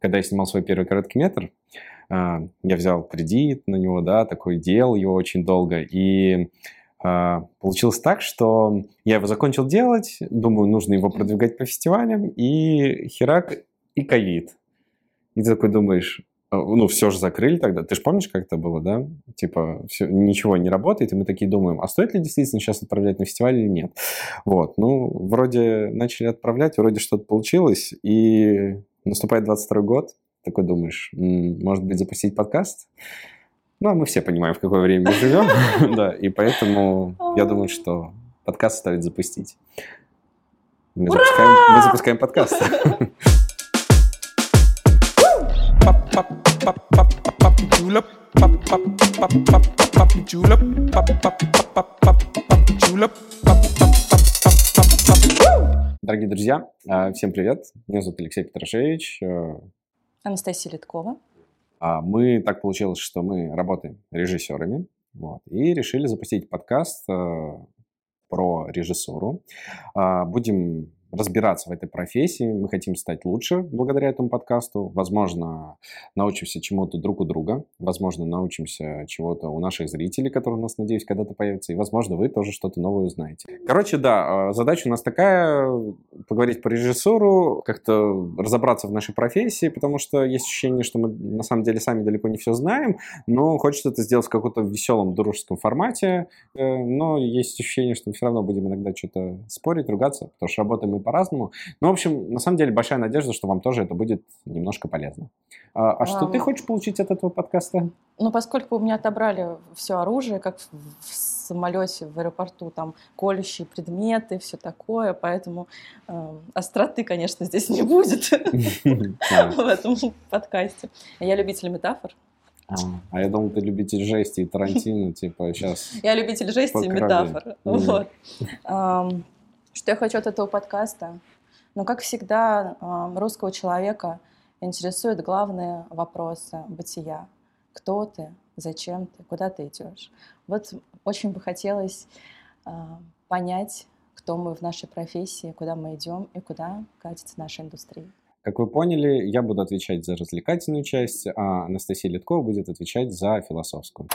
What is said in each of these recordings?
когда я снимал свой первый короткий метр, я взял кредит на него, да, такой делал его очень долго, и получилось так, что я его закончил делать, думаю, нужно его продвигать по фестивалям, и херак, и ковид. И ты такой думаешь, а, ну, все же закрыли тогда. Ты же помнишь, как это было, да? Типа, все, ничего не работает, и мы такие думаем, а стоит ли действительно сейчас отправлять на фестиваль или нет? Вот, ну, вроде начали отправлять, вроде что-то получилось, и наступает 22 год, такой думаешь, может быть, запустить подкаст? Ну, а мы все понимаем, в какое время мы живем, да, и поэтому я думаю, что подкаст стоит запустить. Мы запускаем, мы запускаем подкаст. Дорогие друзья, всем привет. Меня зовут Алексей Петрашевич. Анастасия Литкова. Мы, так получилось, что мы работаем режиссерами. Вот, и решили запустить подкаст про режиссуру. Будем разбираться в этой профессии, мы хотим стать лучше благодаря этому подкасту. Возможно, научимся чему-то друг у друга, возможно, научимся чего-то у наших зрителей, которые у нас, надеюсь, когда-то появятся, и, возможно, вы тоже что-то новое узнаете. Короче, да, а, задача у нас такая, поговорить по режиссуру, как-то разобраться в нашей профессии, потому что есть ощущение, что мы на самом деле сами далеко не все знаем, но хочется это сделать в каком-то веселом, дружеском формате, э, но есть ощущение, что мы все равно будем иногда что-то спорить, ругаться, потому что работаем мы по-разному. Ну, в общем, на самом деле большая надежда, что вам тоже это будет немножко полезно. А, а что ты хочешь получить от этого подкаста? Ну, поскольку у меня отобрали все оружие, как в самолете, в аэропорту, там колющие предметы, все такое, поэтому э, остроты, конечно, здесь не будет в этом подкасте. Я любитель метафор. А, а я думал, ты любитель жести и Тарантино, типа сейчас. Я любитель жести и метафор. Вот. Что я хочу от этого подкаста? Ну, как всегда, русского человека интересуют главные вопросы бытия. Кто ты? Зачем ты? Куда ты идешь? Вот очень бы хотелось понять, кто мы в нашей профессии, куда мы идем и куда катится наша индустрия. Как вы поняли, я буду отвечать за развлекательную часть, а Анастасия Литкова будет отвечать за философскую.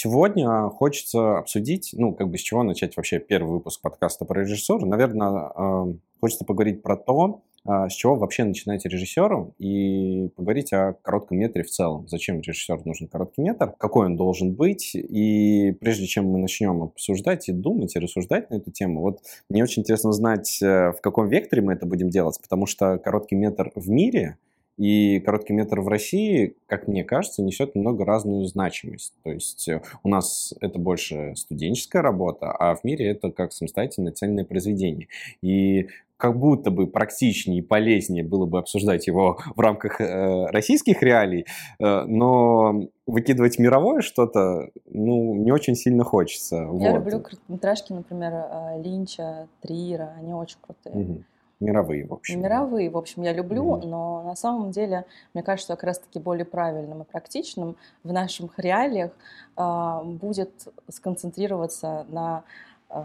Сегодня хочется обсудить, ну, как бы с чего начать вообще первый выпуск подкаста про режиссера. Наверное, э, хочется поговорить про то, э, с чего вообще начинать режиссером и поговорить о коротком метре в целом. Зачем режиссеру нужен короткий метр, какой он должен быть. И прежде чем мы начнем обсуждать и думать, и рассуждать на эту тему, вот мне очень интересно узнать, э, в каком векторе мы это будем делать, потому что короткий метр в мире — и короткий метр в России, как мне кажется, несет немного разную значимость. То есть э, у нас это больше студенческая работа, а в мире это как самостоятельное цельное произведение. И как будто бы практичнее и полезнее было бы обсуждать его в рамках э, российских реалий, э, но выкидывать мировое что-то, ну, не очень сильно хочется. Я вот. люблю короткометражки, например, э, Линча, Триера, они очень крутые. Угу. Мировые, в общем. Мировые, в общем, я люблю, mm но на самом деле, мне кажется, как раз-таки более правильным и практичным в наших реалиях э, будет сконцентрироваться на э,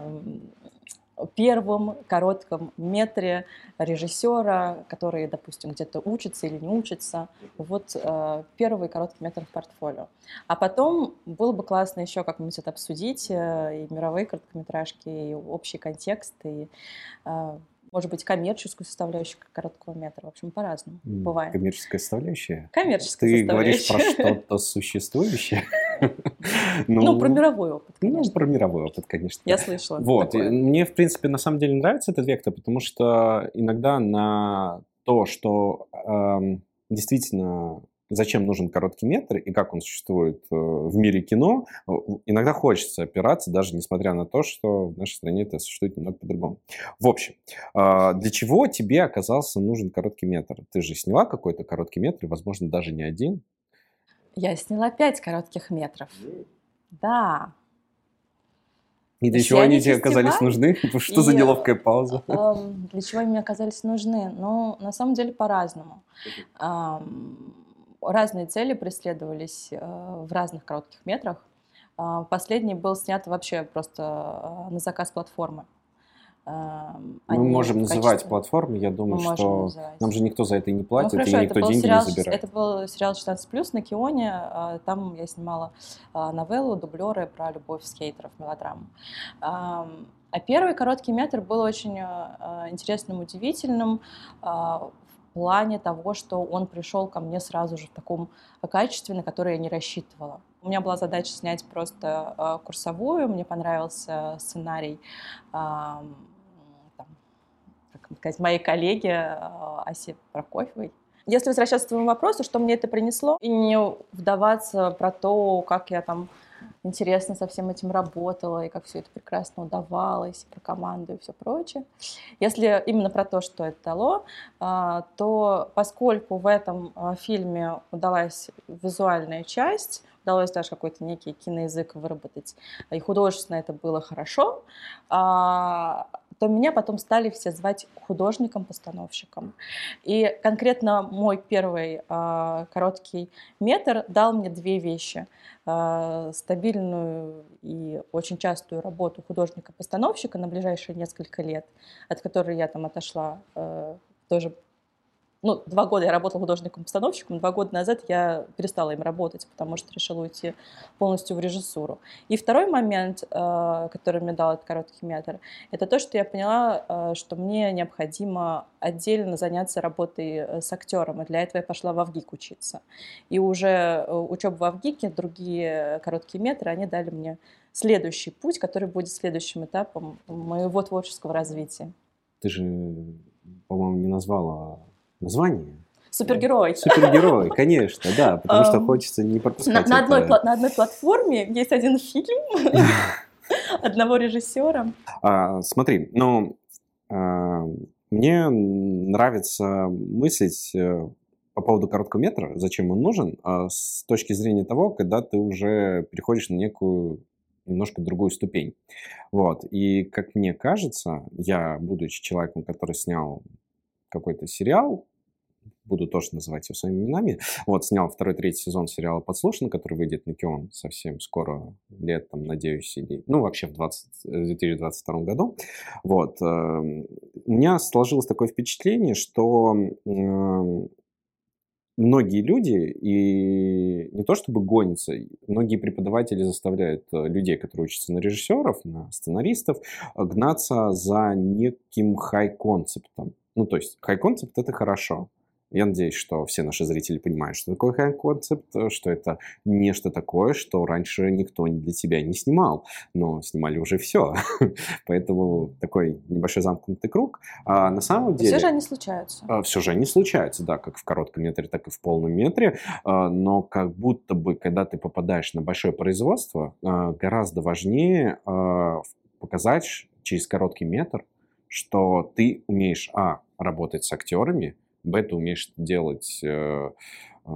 первом коротком метре режиссера, который, допустим, где-то учится или не учится. Вот э, первый короткий метр в портфолио. А потом было бы классно еще как-нибудь это обсудить, э, и мировые короткометражки, и общий контекст, и э, может быть, коммерческую составляющую короткого метра. В общем, по-разному бывает. Коммерческая составляющая? Коммерческая Ты говоришь про что-то существующее? ну, ну, про мировой опыт, ну. Ну, про мировой опыт, конечно. Я слышала. Вот. Мне, в принципе, на самом деле нравится этот вектор, потому что иногда на то, что эм, действительно зачем нужен короткий метр и как он существует э, в мире кино, э, иногда хочется опираться, даже несмотря на то, что в нашей стране это существует немного по-другому. В общем, а, для чего тебе оказался нужен короткий метр? Ты же сняла какой-то короткий метр, возможно, даже не один. Я сняла пять коротких метров. Да. И для чего они тебе оказались нужны? Что за неловкая пауза? Для чего они мне оказались нужны? Ну, на самом деле, по-разному разные цели преследовались э, в разных коротких метрах. А, последний был снят вообще просто э, на заказ платформы. Мы можем называть платформы, я думаю, Мы что нам же никто за это и не платит, ну, хорошо, и никто деньги сериал, не забирает. Это был сериал 16+, на Кионе, а, там я снимала а, новеллу, дублеры про любовь скейтеров, мелодраму. А первый короткий метр был очень интересным, удивительным плане того, что он пришел ко мне сразу же в таком качестве, на которое я не рассчитывала. У меня была задача снять просто курсовую, мне понравился сценарий сказать, моей коллеге э, Асе Прокофьевой. Если возвращаться к твоему вопросу, что мне это принесло, и не вдаваться про то, как я там интересно со всем этим работала, и как все это прекрасно удавалось, про команду и все прочее. Если именно про то, что это дало, э, то поскольку в этом э, фильме удалась визуальная часть, удалось даже какой-то некий киноязык выработать, и художественно это было хорошо, а, то меня потом стали все звать художником-постановщиком. И конкретно мой первый э, короткий метр дал мне две вещи. Э, стабильную и очень частую работу художника-постановщика на ближайшие несколько лет, от которой я там отошла э, тоже ну, два года я работала художником-постановщиком, два года назад я перестала им работать, потому что решила уйти полностью в режиссуру. И второй момент, э, который мне дал этот короткий метр, это то, что я поняла, э, что мне необходимо отдельно заняться работой э, с актером, и для этого я пошла в Авгик учиться. И уже учеба в Авгике, другие короткие метры, они дали мне следующий путь, который будет следующим этапом моего творческого развития. Ты же, по-моему, не назвала название. Супергерой. Супергерой, конечно, да, потому что хочется не пропускать на, одной, на одной платформе есть один фильм одного режиссера. А, смотри, ну, а, мне нравится мыслить э, по поводу короткого метра, зачем он нужен, а с точки зрения того, когда ты уже переходишь на некую немножко другую ступень. Вот. И, как мне кажется, я, будучи человеком, который снял какой-то сериал, буду тоже называть его своими именами. Вот, снял второй, третий сезон сериала «Подслушан», который выйдет на Кион совсем скоро, летом, надеюсь, или, ну, вообще в 20, 2022 э, году. Вот. Эм, у меня сложилось такое впечатление, что эм, многие люди, и не то чтобы гонятся, многие преподаватели заставляют э, людей, которые учатся на режиссеров, на сценаристов, гнаться за неким хай-концептом. Ну, то есть хай-концепт — это хорошо. Я надеюсь, что все наши зрители понимают, что такое хай-концепт, что это нечто такое, что раньше никто для тебя не снимал, но снимали уже все. Поэтому такой небольшой замкнутый круг. А на самом деле... Все же они случаются. А, все же они случаются, да, как в коротком метре, так и в полном метре. А, но как будто бы, когда ты попадаешь на большое производство, а, гораздо важнее показать через короткий метр, что ты умеешь, а, работать с актерами, б, ты умеешь делать э, э,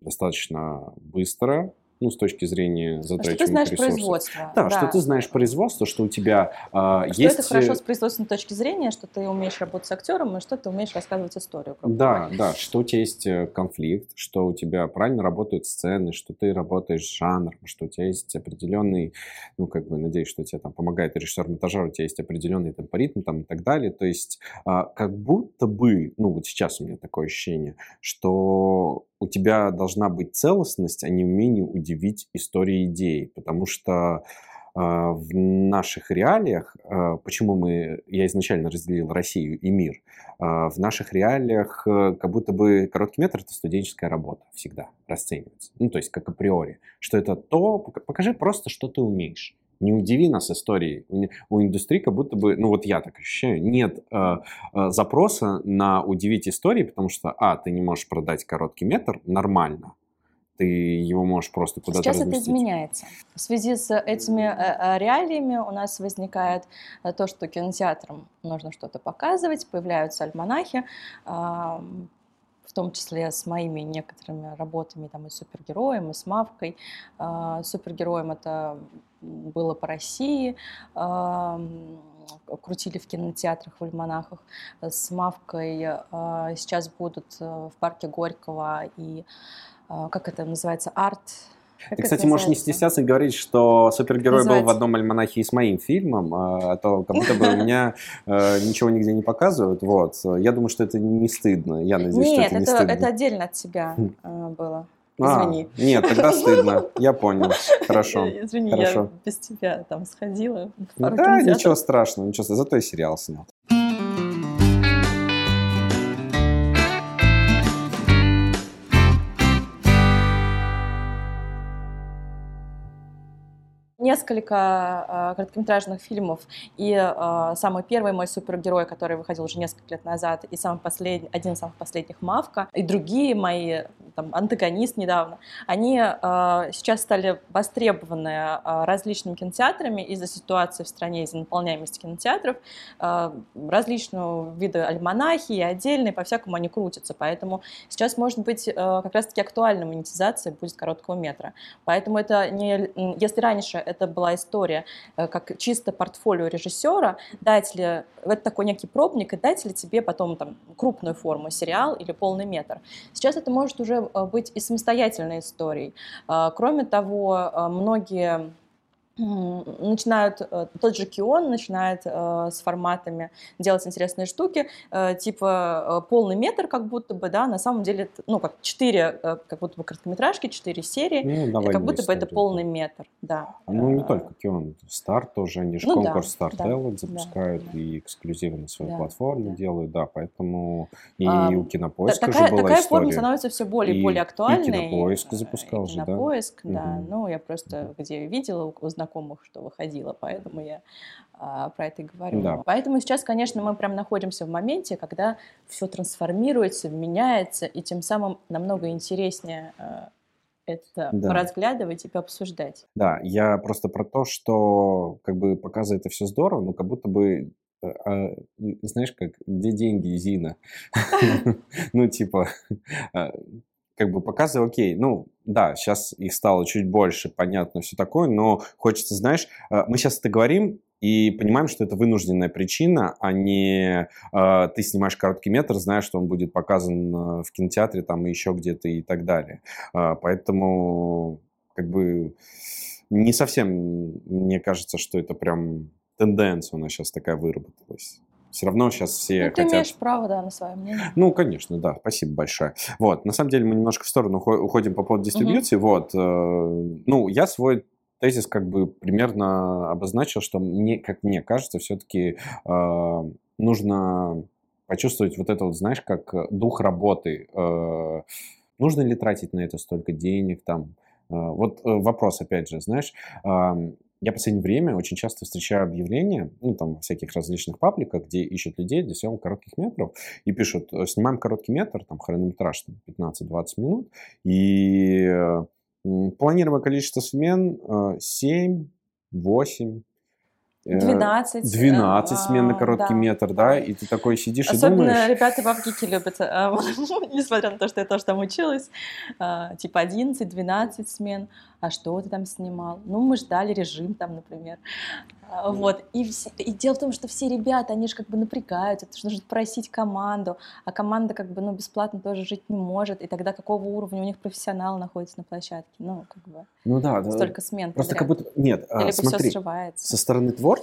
достаточно быстро, ну, с точки зрения затрачивания Что ты знаешь ресурсов. производство. Да, да, что ты знаешь производство, что у тебя э, что есть... это хорошо с производственной точки зрения, что ты умеешь работать с актером, и что ты умеешь рассказывать историю. Да, да, что у тебя есть э, конфликт, что у тебя правильно работают сцены, что ты работаешь с жанром, что у тебя есть определенный, ну, как бы, надеюсь, что тебе там помогает режиссер монтажа, у тебя есть определенный темпоритм там и так далее. То есть э, как будто бы, ну, вот сейчас у меня такое ощущение, что у тебя должна быть целостность, а не умение удивить истории идеи, потому что э, в наших реалиях, э, почему мы, я изначально разделил Россию и мир, э, в наших реалиях э, как будто бы короткий метр это студенческая работа всегда расценивается, ну то есть как априори, что это то, покажи просто, что ты умеешь не удиви нас историей. У, индустрии как будто бы, ну вот я так ощущаю, нет э, э, запроса на удивить истории, потому что, а, ты не можешь продать короткий метр нормально, ты его можешь просто куда-то Сейчас разместить. это изменяется. В связи с этими э, э, реалиями у нас возникает э, то, что кинотеатрам нужно что-то показывать, появляются альманахи, в том числе с моими некоторыми работами там, и супергероем, и с Мавкой. Супергероем это было по России, крутили в кинотеатрах, в альманахах. С Мавкой сейчас будут в парке Горького и, как это называется, арт Как Ты, кстати, можешь не стесняться и говорить, что супергерой Назвать. был в одном альманахе и с моим фильмом, а, а то как будто бы меня э, ничего нигде не показывают. Вот. Я думаю, что это не стыдно. Я надеюсь, Нет, что это не стыдно. Нет, это отдельно от тебя хм. э, было. А, Извини. А, нет, тогда стыдно. Я понял. Хорошо. Извини, Хорошо. я без тебя там сходила. Да, ничего страшного, ничего страшного. Зато я сериал снял. Несколько э, короткометражных фильмов, и э, самый первый мой супергерой, который выходил уже несколько лет назад, и самый последний, один из самых последних Мавка, и другие мои, там, антагонист недавно, они э, сейчас стали востребованы э, различными кинотеатрами из-за ситуации в стране, из-за наполняемости кинотеатров, э, различного вида альманахи и отдельные, по-всякому они крутятся, поэтому сейчас, может быть, э, как раз-таки актуальна монетизация будет короткого метра. Поэтому это не, если раньше это была история э, как чисто портфолио режиссера, дать ли, это такой некий пробник, и дать ли тебе потом там крупную форму, сериал или полный метр. Сейчас это может уже э, быть и самостоятельной историей. Э, кроме того, многие начинают, э, тот же Кион начинает э, с форматами делать интересные штуки, э, типа полный метр как будто бы, да, на самом деле, ну, как четыре, как будто бы короткометражки, четыре серии, ну, как будто бы это полный метр, да. Ну, не только Кион, Старт тоже, они же ну, конкурс да, Start да, запускают да, и эксклюзивы на своей да, платформе да. делают, да, поэтому и а, у Кинопоиска такая, же была такая история. форма становится все более и более актуальной. И Кинопоиск запускал и же, да. Кинопоиск, да, угу. ну, я просто где видела, узнала знакомых, что выходило, поэтому я а, про это и говорю. Да. Поэтому сейчас, конечно, мы прям находимся в моменте, когда все трансформируется, меняется, и тем самым намного интереснее а, это да. разглядывать и пообсуждать. Да, я просто про то, что как бы показывает это все здорово, но как будто бы а, а знаешь, как, где деньги, Зина? Ну, типа, а, как бы показываю, окей, ну, да, сейчас их стало чуть больше, понятно, все такое, но хочется, знаешь, э, мы сейчас это говорим, и понимаем, что это вынужденная причина, а не э, ты снимаешь короткий метр, знаешь, что он будет показан э, в кинотеатре там и еще где-то и так далее. Э, поэтому как бы не совсем мне кажется, что это прям тенденция у нас сейчас такая выработалась. Все равно сейчас все ну, ты хотят... имеешь право, да, на свое мнение. Ну, конечно, да, спасибо большое. Вот, на самом деле мы немножко в сторону уходим по поводу дистрибьюции. Угу. Вот, э, ну, я свой тезис как бы примерно обозначил, что мне, как мне кажется, все-таки э, нужно почувствовать вот это вот, знаешь, как дух работы. Э, нужно ли тратить на это столько денег там? Э, вот э, вопрос, опять же, знаешь, я в последнее время очень часто встречаю объявления, ну, там, всяких различных пабликах, где ищут людей для съемок коротких метров, и пишут, э, снимаем короткий метр, там, хронометраж там, 15-20 минут, и планируемое количество смен 7, 8, 12. 12 смен на короткий да. метр, да, и ты такой сидишь Особенно и думаешь... Особенно ребята в Авгике любят, а, несмотря на то, что я тоже там училась, а, типа 11-12 смен а что ты там снимал? Ну, мы ждали режим там, например. А, вот. И, все, и дело в том, что все ребята, они же как бы напрягаются, потому что нужно просить команду, а команда как бы, ну, бесплатно тоже жить не может, и тогда какого уровня у них профессионал находится на площадке? Ну, как бы, ну да, столько смен Просто подряд. как будто, нет, Или смотри, все срывается. со стороны творчества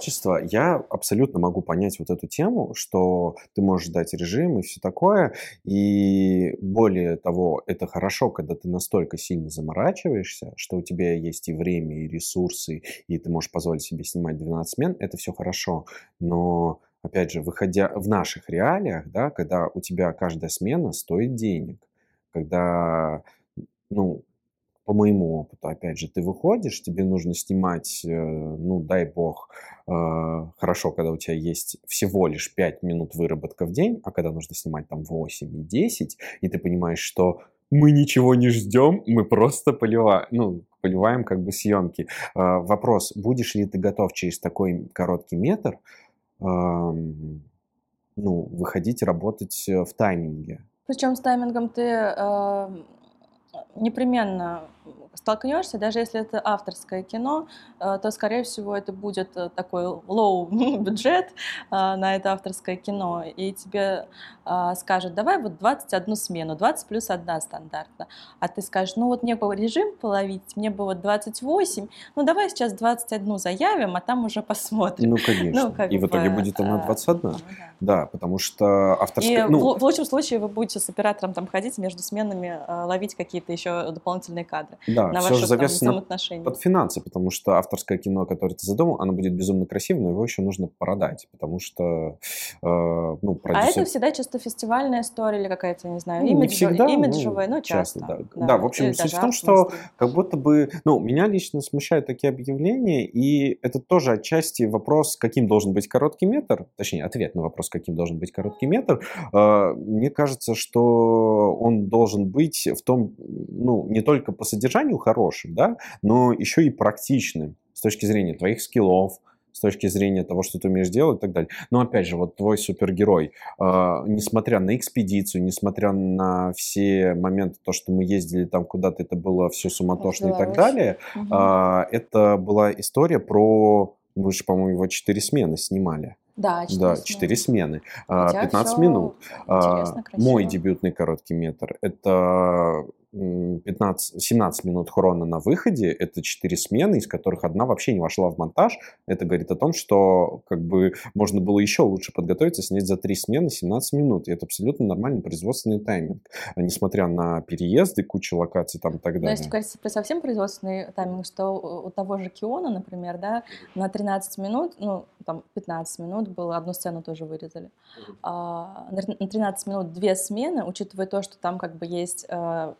я абсолютно могу понять вот эту тему, что ты можешь дать режим и все такое, и более того, это хорошо, когда ты настолько сильно заморачиваешься, что у тебя есть и время, и ресурсы, и ты можешь позволить себе снимать 12 смен, это все хорошо. Но, опять же, выходя в наших реалиях, да, когда у тебя каждая смена стоит денег, когда, ну, по моему опыту, опять же, ты выходишь, тебе нужно снимать, э, ну, дай бог, э, хорошо, когда у тебя есть всего лишь 5 минут выработка в день, а когда нужно снимать там 8 и 10, и ты понимаешь, что мы ничего не ждем, мы просто поливаем, ну, поливаем как бы съемки. А, вопрос, будешь ли ты готов через такой короткий метр ну, выходить, работать э, в тайминге? Причем с таймингом ты э, непременно столкнешься, даже если это авторское кино, э, то, скорее всего, это будет э, такой low бюджет э, на это авторское кино, и тебе скажут, давай вот 21 смену, 20 плюс 1 стандартно, а ты скажешь, ну вот мне бы режим половить, мне бы вот 28, ну давай сейчас 21 заявим, а там уже посмотрим. Ну, конечно, ну, и в итоге будет она 21. Ну, да. да, потому что авторское... И ну... в, в лучшем случае вы будете с оператором там ходить между сменами, ловить какие-то еще дополнительные кадры. Да, на все же завязано под финансы, потому что авторское кино, которое ты задумал, оно будет безумно красивым, но его еще нужно продать, потому что, э, ну, продюсер... А это всегда чисто фестивальная история или какая-то, не знаю, имидж, не всегда, имиджевая, ну, ну часто. часто да. Да. да, в общем, суть в том, что как будто бы, ну, меня лично смущают такие объявления, и это тоже отчасти вопрос, каким должен быть короткий метр, точнее, ответ на вопрос, каким должен быть короткий метр. Э, мне кажется, что он должен быть в том, ну, не только по содержанию хорошим, да, но еще и практичным с точки зрения твоих скиллов, с точки зрения того, что ты умеешь делать и так далее. Но опять же, вот твой супергерой, э, несмотря на экспедицию, несмотря на все моменты, то, что мы ездили там куда-то, это было все суматошно и так далее, угу. э, это была история про, мы же, по-моему, его четыре смены снимали. Да, 4 да, смены. смены. Хотя 15 минут. Мой дебютный короткий метр. Это 15, 17 минут хрона на выходе, это 4 смены, из которых одна вообще не вошла в монтаж. Это говорит о том, что как бы можно было еще лучше подготовиться, снять за 3 смены 17 минут. И это абсолютно нормальный производственный тайминг, несмотря на переезды, кучу локаций там и так далее. Но если говорить про совсем производственный тайминг, что у того же Киона, например, да, на 13 минут, ну, там 15 минут было, одну сцену тоже вырезали. А, на 13 минут две смены, учитывая то, что там как бы есть а,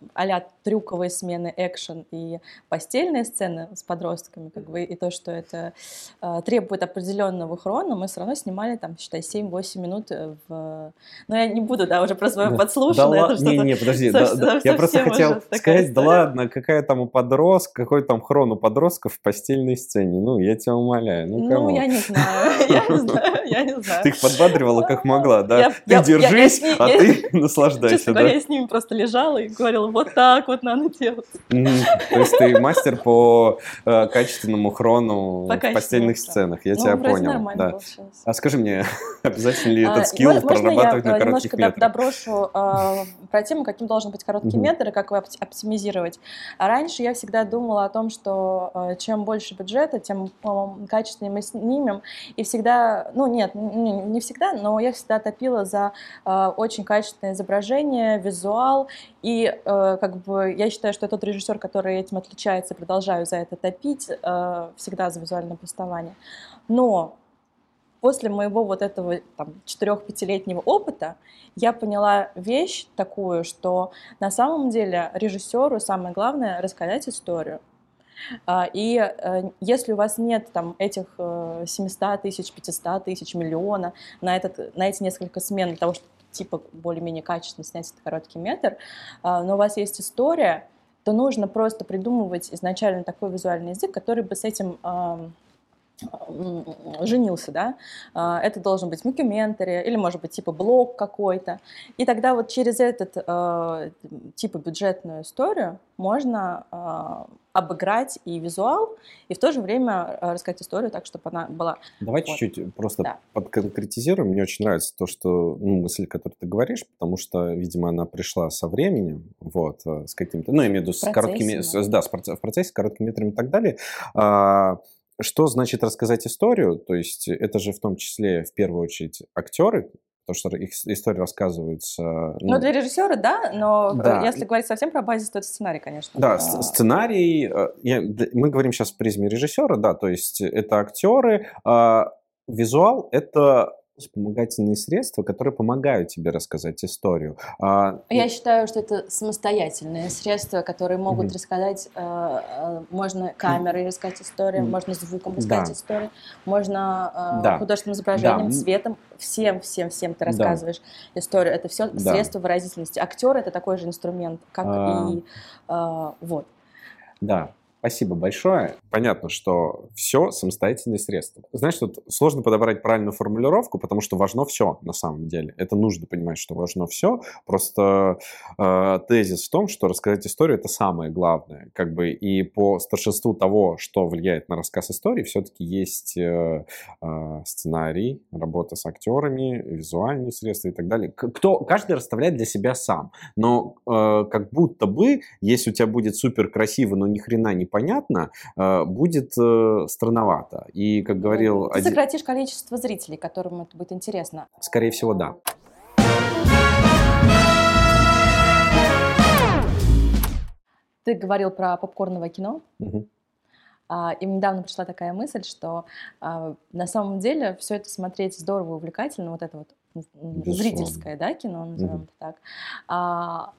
трюковые смены, экшен и постельные сцены с подростками, как бы, и то, что это а, требует определенного хрона, мы все равно снимали там, считай, 7-8 минут в... Ну, я не буду, да, уже про свое да. подслушанное. Да, не, не, подожди, да, да, я просто хотел сказать, да ладно, какая там у подростка, какой там хрон у подростков в постельной сцене, ну, я тебя умоляю, ну, Ну, я не знаю, я не знаю, я не знаю. Ты их подбадривала как могла, да? Ты держись, а ты наслаждайся, Честно говоря, я с ними просто лежала и говорила, вот так вот надо делать. То есть ты мастер по э, качественному хрону в постельных сценах, я ну, тебя понял. Да. А скажи мне, обязательно ли этот а, скилл прорабатывать на коротких метрах? доброшу э, про тему, каким должен быть короткий метр и как его оптимизировать. А раньше я всегда думала о том, что э, чем больше бюджета, тем качественнее мы снимем, и всегда, ну нет, не, не всегда, но я всегда топила за э, очень качественное изображение, визуал, и э, как бы я считаю, что тот режиссер, который этим отличается, продолжаю за это топить, э, всегда за визуальное повествование. Но после моего вот этого там, 4-5-летнего опыта я поняла вещь такую, что на самом деле режиссеру самое главное рассказать историю. А, и э, если у вас нет там этих 700 э, тысяч, 500 тысяч, миллиона на, этот, на эти несколько смен для того, чтобы типа более-менее качественно снять этот короткий метр, а, но у вас есть история, то нужно просто придумывать изначально такой визуальный язык, который бы с этим женился, да, а, это должен быть мокюментари или, может быть, типа блог какой-то. И тогда вот через этот э, типа бюджетную историю можно э, обыграть и визуал, и в то же время рассказать историю так, чтобы она была... Давай вот. чуть-чуть просто да. подконкретизируем. Мне очень нравится то, что ну, мысль, которую ты говоришь, потому что, видимо, она пришла со временем, вот, с каким-то, ну, я имею в виду с короткими, с, да, в процессе, с короткими метрами и так далее. Что значит рассказать историю? То есть это же в том числе в первую очередь актеры, потому что их история рассказывается... Ну, ну для режиссера, да, но да. если говорить совсем про базис, то это сценарий, конечно. Да, а... сценарий, э, я, мы говорим сейчас в призме режиссера, да, то есть это актеры, а визуал — это вспомогательные средства, которые помогают тебе рассказать историю. А, Я считаю, что это самостоятельные средства, которые могут mm-hmm. рассказать, э, э, можно камерой рассказать историю, mm-hmm. можно звуком рассказать да. историю, можно э, да. художественным изображением, да. цветом, всем, всем, всем ты рассказываешь да. историю. Это все да. средства выразительности. Актер это такой же инструмент, как а... и э, вот. Да, Спасибо большое. Понятно, что все самостоятельные средства. Знаешь, тут сложно подобрать правильную формулировку, потому что важно все на самом деле. Это нужно понимать, что важно все. Просто э, тезис в том, что рассказать историю это самое главное. Как бы и по старшинству того, что влияет на рассказ истории, все-таки есть э, э, сценарий, работа с актерами, визуальные средства и так далее. Кто, каждый расставляет для себя сам. Но э, как будто бы, если у тебя будет супер красиво, но ни хрена не непонятно, э, будет э, странновато. И, как говорил... Ты сократишь количество зрителей, которым это будет интересно. Скорее всего, да. Ты говорил про попкорновое кино. Угу. И недавно пришла такая мысль, что а, на самом деле все это смотреть здорово, увлекательно, вот это вот Безусловно. зрительское, да, кино, назовем угу. это так.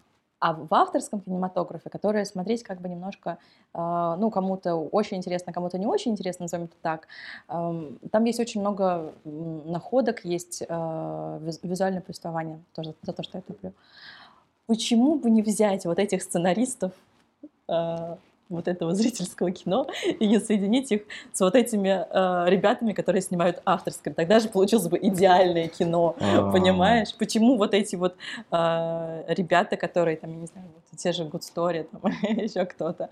А, а в авторском кинематографе, который смотреть как бы немножко, э, ну, кому-то очень интересно, кому-то не очень интересно, назовем это так, э, там есть очень много находок, есть э, визуальное повествование, тоже за то, что я люблю. Почему бы не взять вот этих сценаристов, э, вот этого зрительского кино и не соединить их с вот этими э, ребятами, которые снимают авторское. Тогда же получилось бы идеальное кино, А-а-а. понимаешь? Почему вот эти вот э, ребята, которые там, я не знаю, вот, те же Good Story, там, еще кто-то,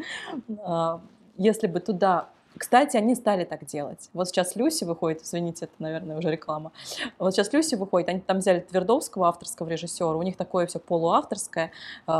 э, если бы туда кстати, они стали так делать. Вот сейчас Люси выходит, извините, это, наверное, уже реклама. Вот сейчас Люси выходит, они там взяли Твердовского, авторского режиссера, у них такое все полуавторское, э,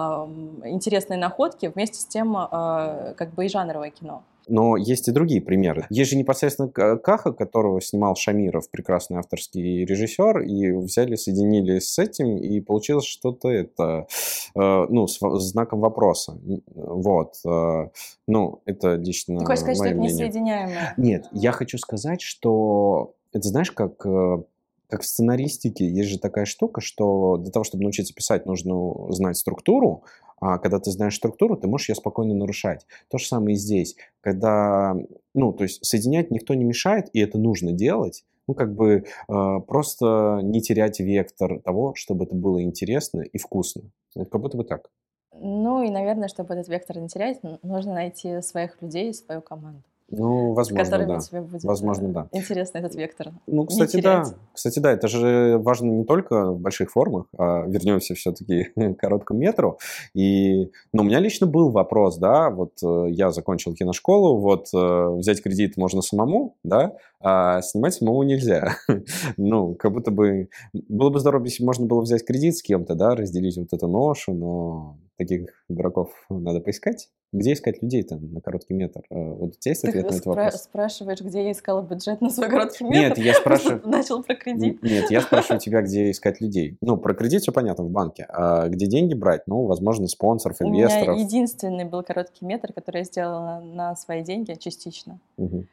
интересные находки, вместе с тем э, как бы и жанровое кино. Но есть и другие примеры. Есть же непосредственно Каха, которого снимал Шамиров, прекрасный авторский режиссер, и взяли, соединили с этим, и получилось что-то это, э, ну, с, знаком вопроса. Вот. Э, ну, это действительно Ты хочешь сказать, что это не соединяемое? Нет, я хочу сказать, что это знаешь, как э, как в сценаристике есть же такая штука, что для того, чтобы научиться писать, нужно знать структуру, а когда ты знаешь структуру, ты можешь ее спокойно нарушать. То же самое и здесь. Когда, ну, то есть соединять никто не мешает, и это нужно делать, ну, как бы э, просто не терять вектор того, чтобы это было интересно и вкусно. Вот как будто бы так. Ну и, наверное, чтобы этот вектор не терять, нужно найти своих людей, свою команду. Ну, возможно, да. тебе будет возможно, да. интересно этот вектор. Ну, кстати, да. Кстати, да, это же важно не только в больших формах, а вернемся все-таки к короткому метру. И, ну, у меня лично был вопрос, да, вот э, я закончил киношколу, вот э, взять кредит можно самому, да, а снимать самому нельзя. ну, как будто бы было бы здорово, если можно было взять кредит с кем-то, да, разделить вот эту ношу, но таких дураков надо поискать. Где искать людей-то на короткий метр? Э, вот тебя есть ответ Ты на этот спра- вопрос? спрашиваешь, где я искала бюджет на свой короткий метр? Нет, я спрашиваю... Начал про кредит. Нет, я спрашиваю тебя, где искать людей. Ну, про кредит все понятно в банке. А где деньги брать? Ну, возможно, спонсоров, инвесторов. У меня единственный был короткий метр, который я сделала на свои деньги частично. Угу.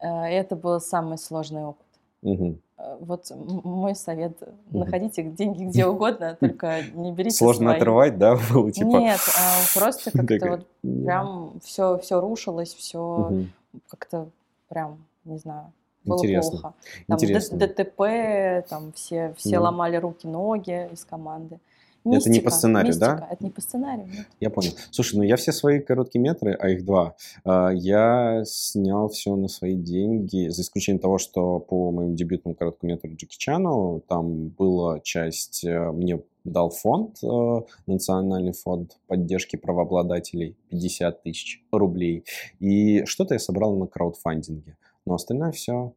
Это был самый сложный опыт. Угу. Вот мой совет: находите деньги где угодно, только не берите. Сложно свои. отрывать, да, было типа. Нет, а просто как-то вот прям все все рушилось, все как-то прям не знаю. Было Интересно. плохо. Там Интересно. ДТП, там все, все ломали руки, ноги из команды. Мистика, это не по сценарию, мистика. да? Это не по сценарию, нет. Я понял. Слушай, ну я все свои короткие метры, а их два, а, я снял все на свои деньги, за исключением того, что по моему дебютному короткому метру Джеки Чану, там была часть, э, мне дал фонд, э, Национальный фонд поддержки правообладателей, 50 тысяч рублей. И что-то я собрал на краудфандинге. Но остальное все,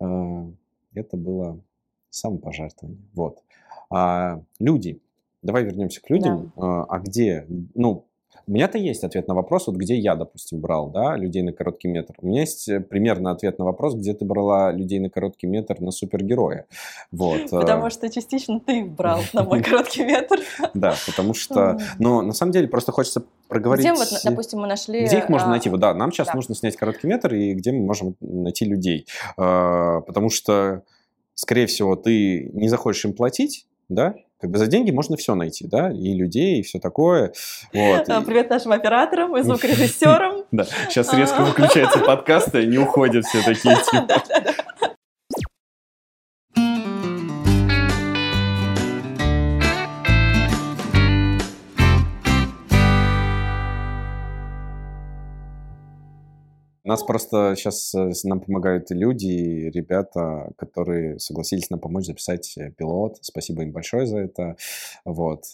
э, это было самопожертвование. Вот. А люди, давай вернемся к людям. Да. А, а где, ну, у меня-то есть ответ на вопрос, вот где я, допустим, брал, да, людей на короткий метр. У меня есть э, примерно ответ на вопрос, где ты брала людей на короткий метр на супергероя. Вот. Потому э. что частично ты их брал на мой короткий метр. Да, потому что, но на самом деле просто хочется проговорить... Где вот, допустим, мы нашли... Где их можно а, найти? Вот, да, нам сейчас нужно снять короткий метр, и где мы можем найти людей. А, потому что, скорее всего, ты не захочешь им платить, да, как бы за деньги можно все найти, да, и людей, и все такое. Вот. А, привет нашим операторам и звукорежиссерам. Да, сейчас резко выключается подкаст, и не уходят все такие типа. Нас просто сейчас э, нам помогают люди, ребята, которые согласились нам помочь записать э, пилот. Спасибо им большое за это. Вот.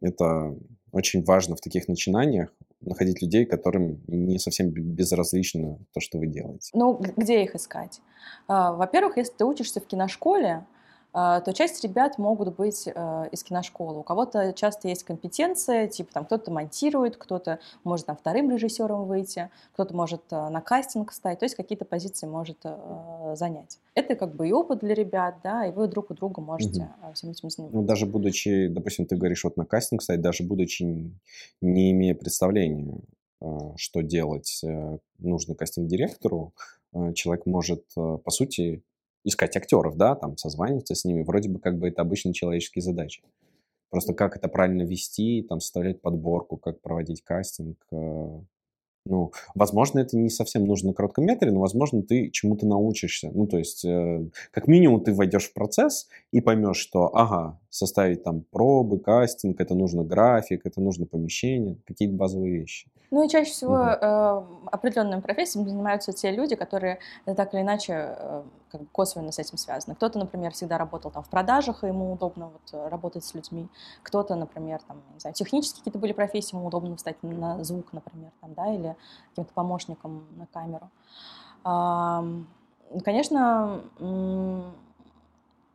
Это очень важно в таких начинаниях находить людей, которым не совсем безразлично то, что вы делаете. Ну, где их искать? А, во-первых, если ты учишься в киношколе, то часть ребят могут быть э, из киношколы. У кого-то часто есть компетенция, типа там кто-то монтирует, кто-то может там вторым режиссером выйти, кто-то может э, на кастинг стать, то есть какие-то позиции может э, занять. Это как бы и опыт для ребят, да, и вы друг у друга можете угу. всем этим заниматься. Ну, даже будучи, допустим, ты говоришь вот на кастинг стать, даже будучи не имея представления, что делать нужно кастинг-директору, человек может, по сути, искать актеров, да, там созваниваться с ними, вроде бы как бы это обычные человеческие задачи. Просто как это правильно вести, там составлять подборку, как проводить кастинг. Э, ну, возможно, это не совсем нужно на коротком метре, но, возможно, ты чему-то научишься. Ну, то есть, э, как минимум, ты войдешь в процесс и поймешь, что, ага, составить там пробы, кастинг, это нужно график, это нужно помещение, какие-то базовые вещи. Ну и чаще всего угу. э, определенными профессиями занимаются те люди, которые э, так или иначе э, как бы косвенно с этим связаны. Кто-то, например, всегда работал там в продажах, и ему удобно вот э, работать с людьми. Кто-то, например, там, не знаю, технические какие-то были профессии, ему удобно встать на звук, например, там, да, или каким-то помощником на камеру. Э, конечно,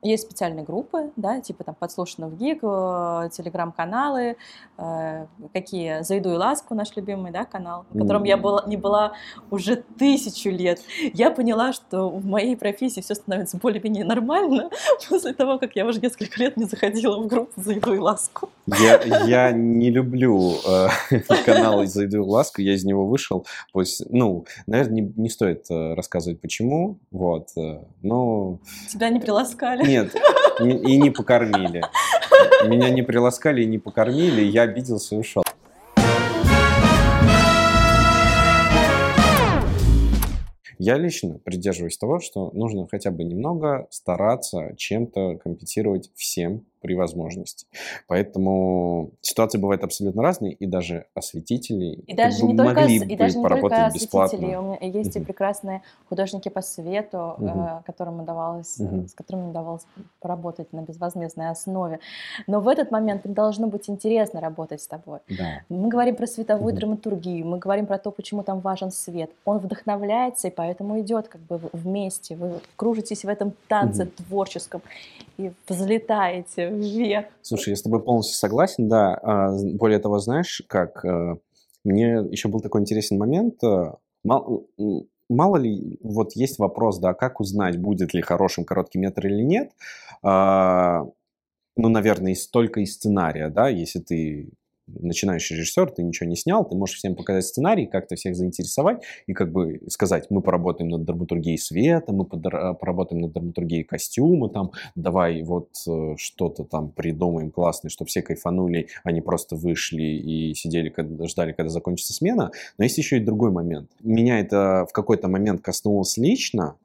есть специальные группы, да, типа там подслушано в ГИК, э, телеграм-каналы, э, какие «За еду и ласку» наш любимый, да, канал, в котором я была, не была уже тысячу лет. Я поняла, что в моей профессии все становится более-менее нормально после того, как я уже несколько лет не заходила в группу «За еду и ласку». Я, я не люблю э, канал «За еду и ласку», я из него вышел. Пусть, ну, наверное, не, не стоит э, рассказывать почему, вот, э, но... Тебя не приласкали? Нет, и не покормили. Меня не приласкали и не покормили, я обиделся и ушел. Я лично придерживаюсь того, что нужно хотя бы немного стараться чем-то компенсировать всем при возможности. Поэтому ситуации бывают абсолютно разные, и даже осветители и даже не только, могли и даже не только осветители. У меня есть uh-huh. и прекрасные художники по свету, uh-huh. которым удавалось, uh-huh. с которыми удавалось поработать на безвозмездной основе. Но в этот момент им должно быть интересно работать с тобой. Да. Мы говорим про световую uh-huh. драматургию, мы говорим про то, почему там важен свет. Он вдохновляется, и поэтому идет как бы вместе. Вы кружитесь в этом танце uh-huh. творческом и взлетаете вверх. Слушай, я с тобой полностью согласен, да. А, более того, знаешь, как э, мне еще был такой интересный момент. Э, мало, мало ли, вот есть вопрос, да, как узнать, будет ли хорошим короткий метр или нет. А, ну, наверное, только из сценария, да, если ты начинающий режиссер, ты ничего не снял, ты можешь всем показать сценарий, как-то всех заинтересовать и как бы сказать, мы поработаем над драматургией света, мы поработаем над драматургией костюма, там, давай вот э, что-то там придумаем классное, чтобы все кайфанули, они просто вышли и сидели, когда, ждали, когда закончится смена. Но есть еще и другой момент. Меня это в какой-то момент коснулось лично,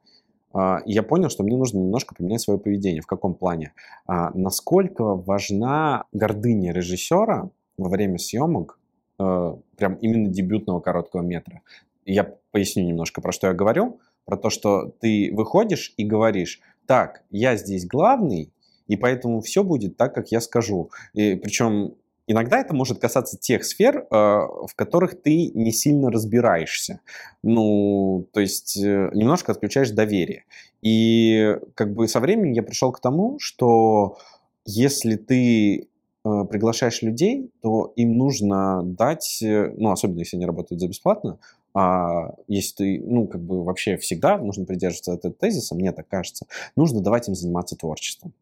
а, я понял, что мне нужно немножко поменять свое поведение. В каком плане? А, насколько важна гордыня режиссера во время съемок, э, прям именно дебютного короткого метра. Я поясню немножко, про что я говорю. Про то, что ты выходишь и говоришь, так, я здесь главный, и поэтому все будет так, как я скажу. И, причем иногда это может касаться тех сфер, э, в которых ты не сильно разбираешься. Ну, то есть э, немножко отключаешь доверие. И как бы со временем я пришел к тому, что если ты приглашаешь людей, то им нужно дать, э, ну, особенно если они работают за бесплатно, а если ты, ну, как бы вообще всегда нужно придерживаться этого тезиса, мне так кажется, нужно давать им заниматься творчеством.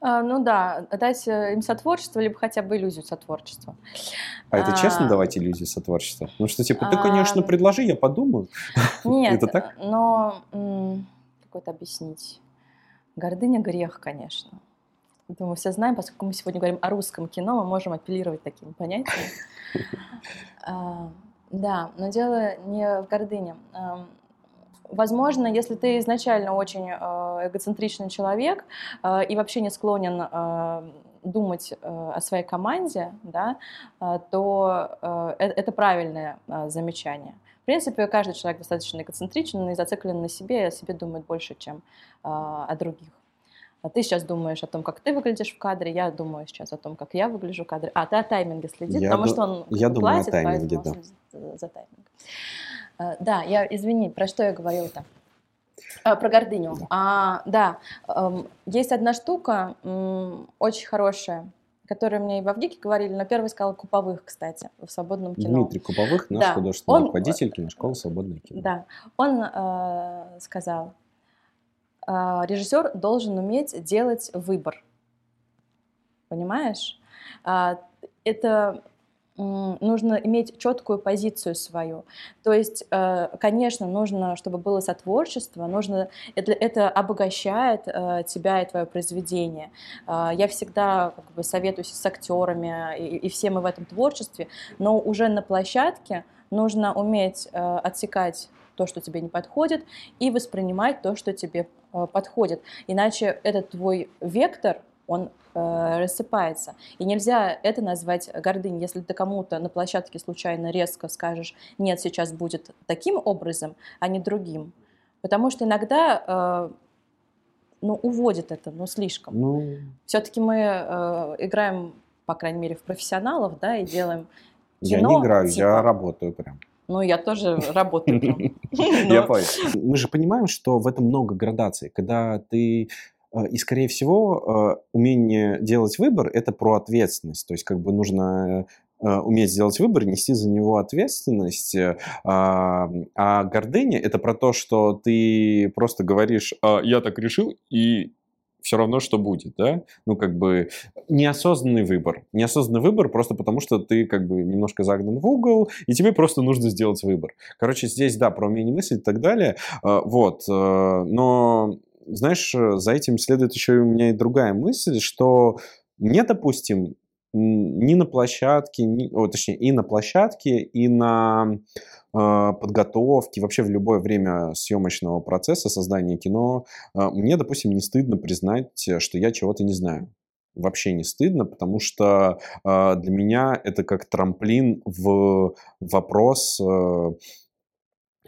А, ну да, дать э, им сотворчество, либо хотя бы иллюзию сотворчества. А это а... честно давать иллюзию сотворчества? Ну что, типа, ты, а, конечно, предложи, я подумаю. Нет, это так? но как это объяснить? Гордыня грех, конечно. Мы все знаем, поскольку мы сегодня говорим о русском кино, мы можем апеллировать таким понятием. А, да, но дело не в гордыне. Возможно, если ты изначально очень а, эгоцентричный человек а, и вообще не склонен думать о своей команде, да, то э, это правильное замечание. принципе, каждый человек достаточно эгоцентричен и зациклен на себе, и о себе думает больше, чем а, о других. А ты сейчас думаешь о том, как ты выглядишь в кадре, я думаю сейчас о том, как я выгляжу в кадре. А, ты о тайминге следишь, я потому ду- что он я думаю о тайминге, да. за тайминг. А, да, я, извини, про что я говорила-то? А, про гордыню. Да, а, да. Эм, есть одна штука очень хорошая, которые мне и в Авгике говорили, но первый сказал Куповых, кстати, в свободном кино. Дмитрий Куповых, наш да. художественный он, руководитель киношколы «Свободное кино». Да, он э, сказал, э, режиссер должен уметь делать выбор. Понимаешь? Э, это нужно иметь четкую позицию свою. То есть, э, конечно, нужно, чтобы было сотворчество, нужно, это, это обогащает э, тебя и твое произведение. Э, я всегда как бы, советуюсь с актерами, и, и все мы в этом творчестве, но уже на площадке нужно уметь отсекать то, что тебе не подходит, и воспринимать то, что тебе подходит. Иначе этот твой вектор, он э, рассыпается. И нельзя это назвать гордыней. Если ты кому-то на площадке случайно резко скажешь, нет, сейчас будет таким образом, а не другим. Потому что иногда э, ну, уводит это, ну, слишком. Ну... Все-таки мы э, играем, по крайней мере, в профессионалов, да, и делаем кино. Я не играю, типа... я работаю прям. Ну, я тоже работаю. Я понял. Мы же понимаем, что в этом много градаций. Когда ты а, и, скорее всего, а, умение делать выбор – это про ответственность. То есть, как бы нужно а, уметь сделать выбор, нести за него ответственность. А, а гордыня – это про то, что ты просто говоришь «я так решил», и все равно, что будет, да? Ну, как бы неосознанный выбор. Неосознанный выбор просто потому, что ты как бы немножко загнан в угол, и тебе просто нужно сделать выбор. Короче, здесь, да, про умение мыслить и так далее. Вот. Но знаешь, за этим следует еще и у меня и другая мысль, что мне, допустим, ни на площадке, ни, о, точнее, и на площадке, и на э, подготовке, вообще в любое время съемочного процесса создания кино, э, мне, допустим, не стыдно признать, что я чего-то не знаю. Вообще не стыдно, потому что э, для меня это как трамплин в вопрос, э,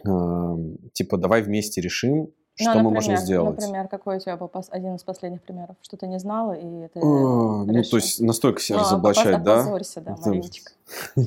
э, типа, давай вместе решим, ну, что ну, мы можем сделать? Например, какой у тебя был один из последних примеров? Что ты не знала, и а, Ну, то есть настолько себя ну, разоблачать, да? Опозорься, да, Мариночка.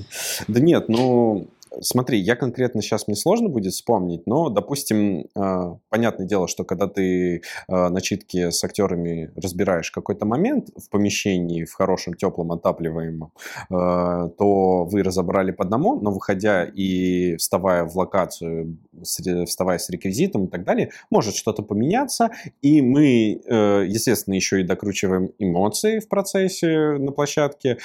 Да нет, ну, смотри, я конкретно сейчас мне сложно будет вспомнить, но, допустим, э, понятное дело, что когда ты э, на читке с актерами разбираешь какой-то момент в помещении, в хорошем, теплом, отапливаемом, э, то вы разобрали по одному, но выходя и вставая в локацию, вставая с реквизитом и так далее, может что-то поменяться, и мы, естественно, еще и докручиваем эмоции в процессе на площадке,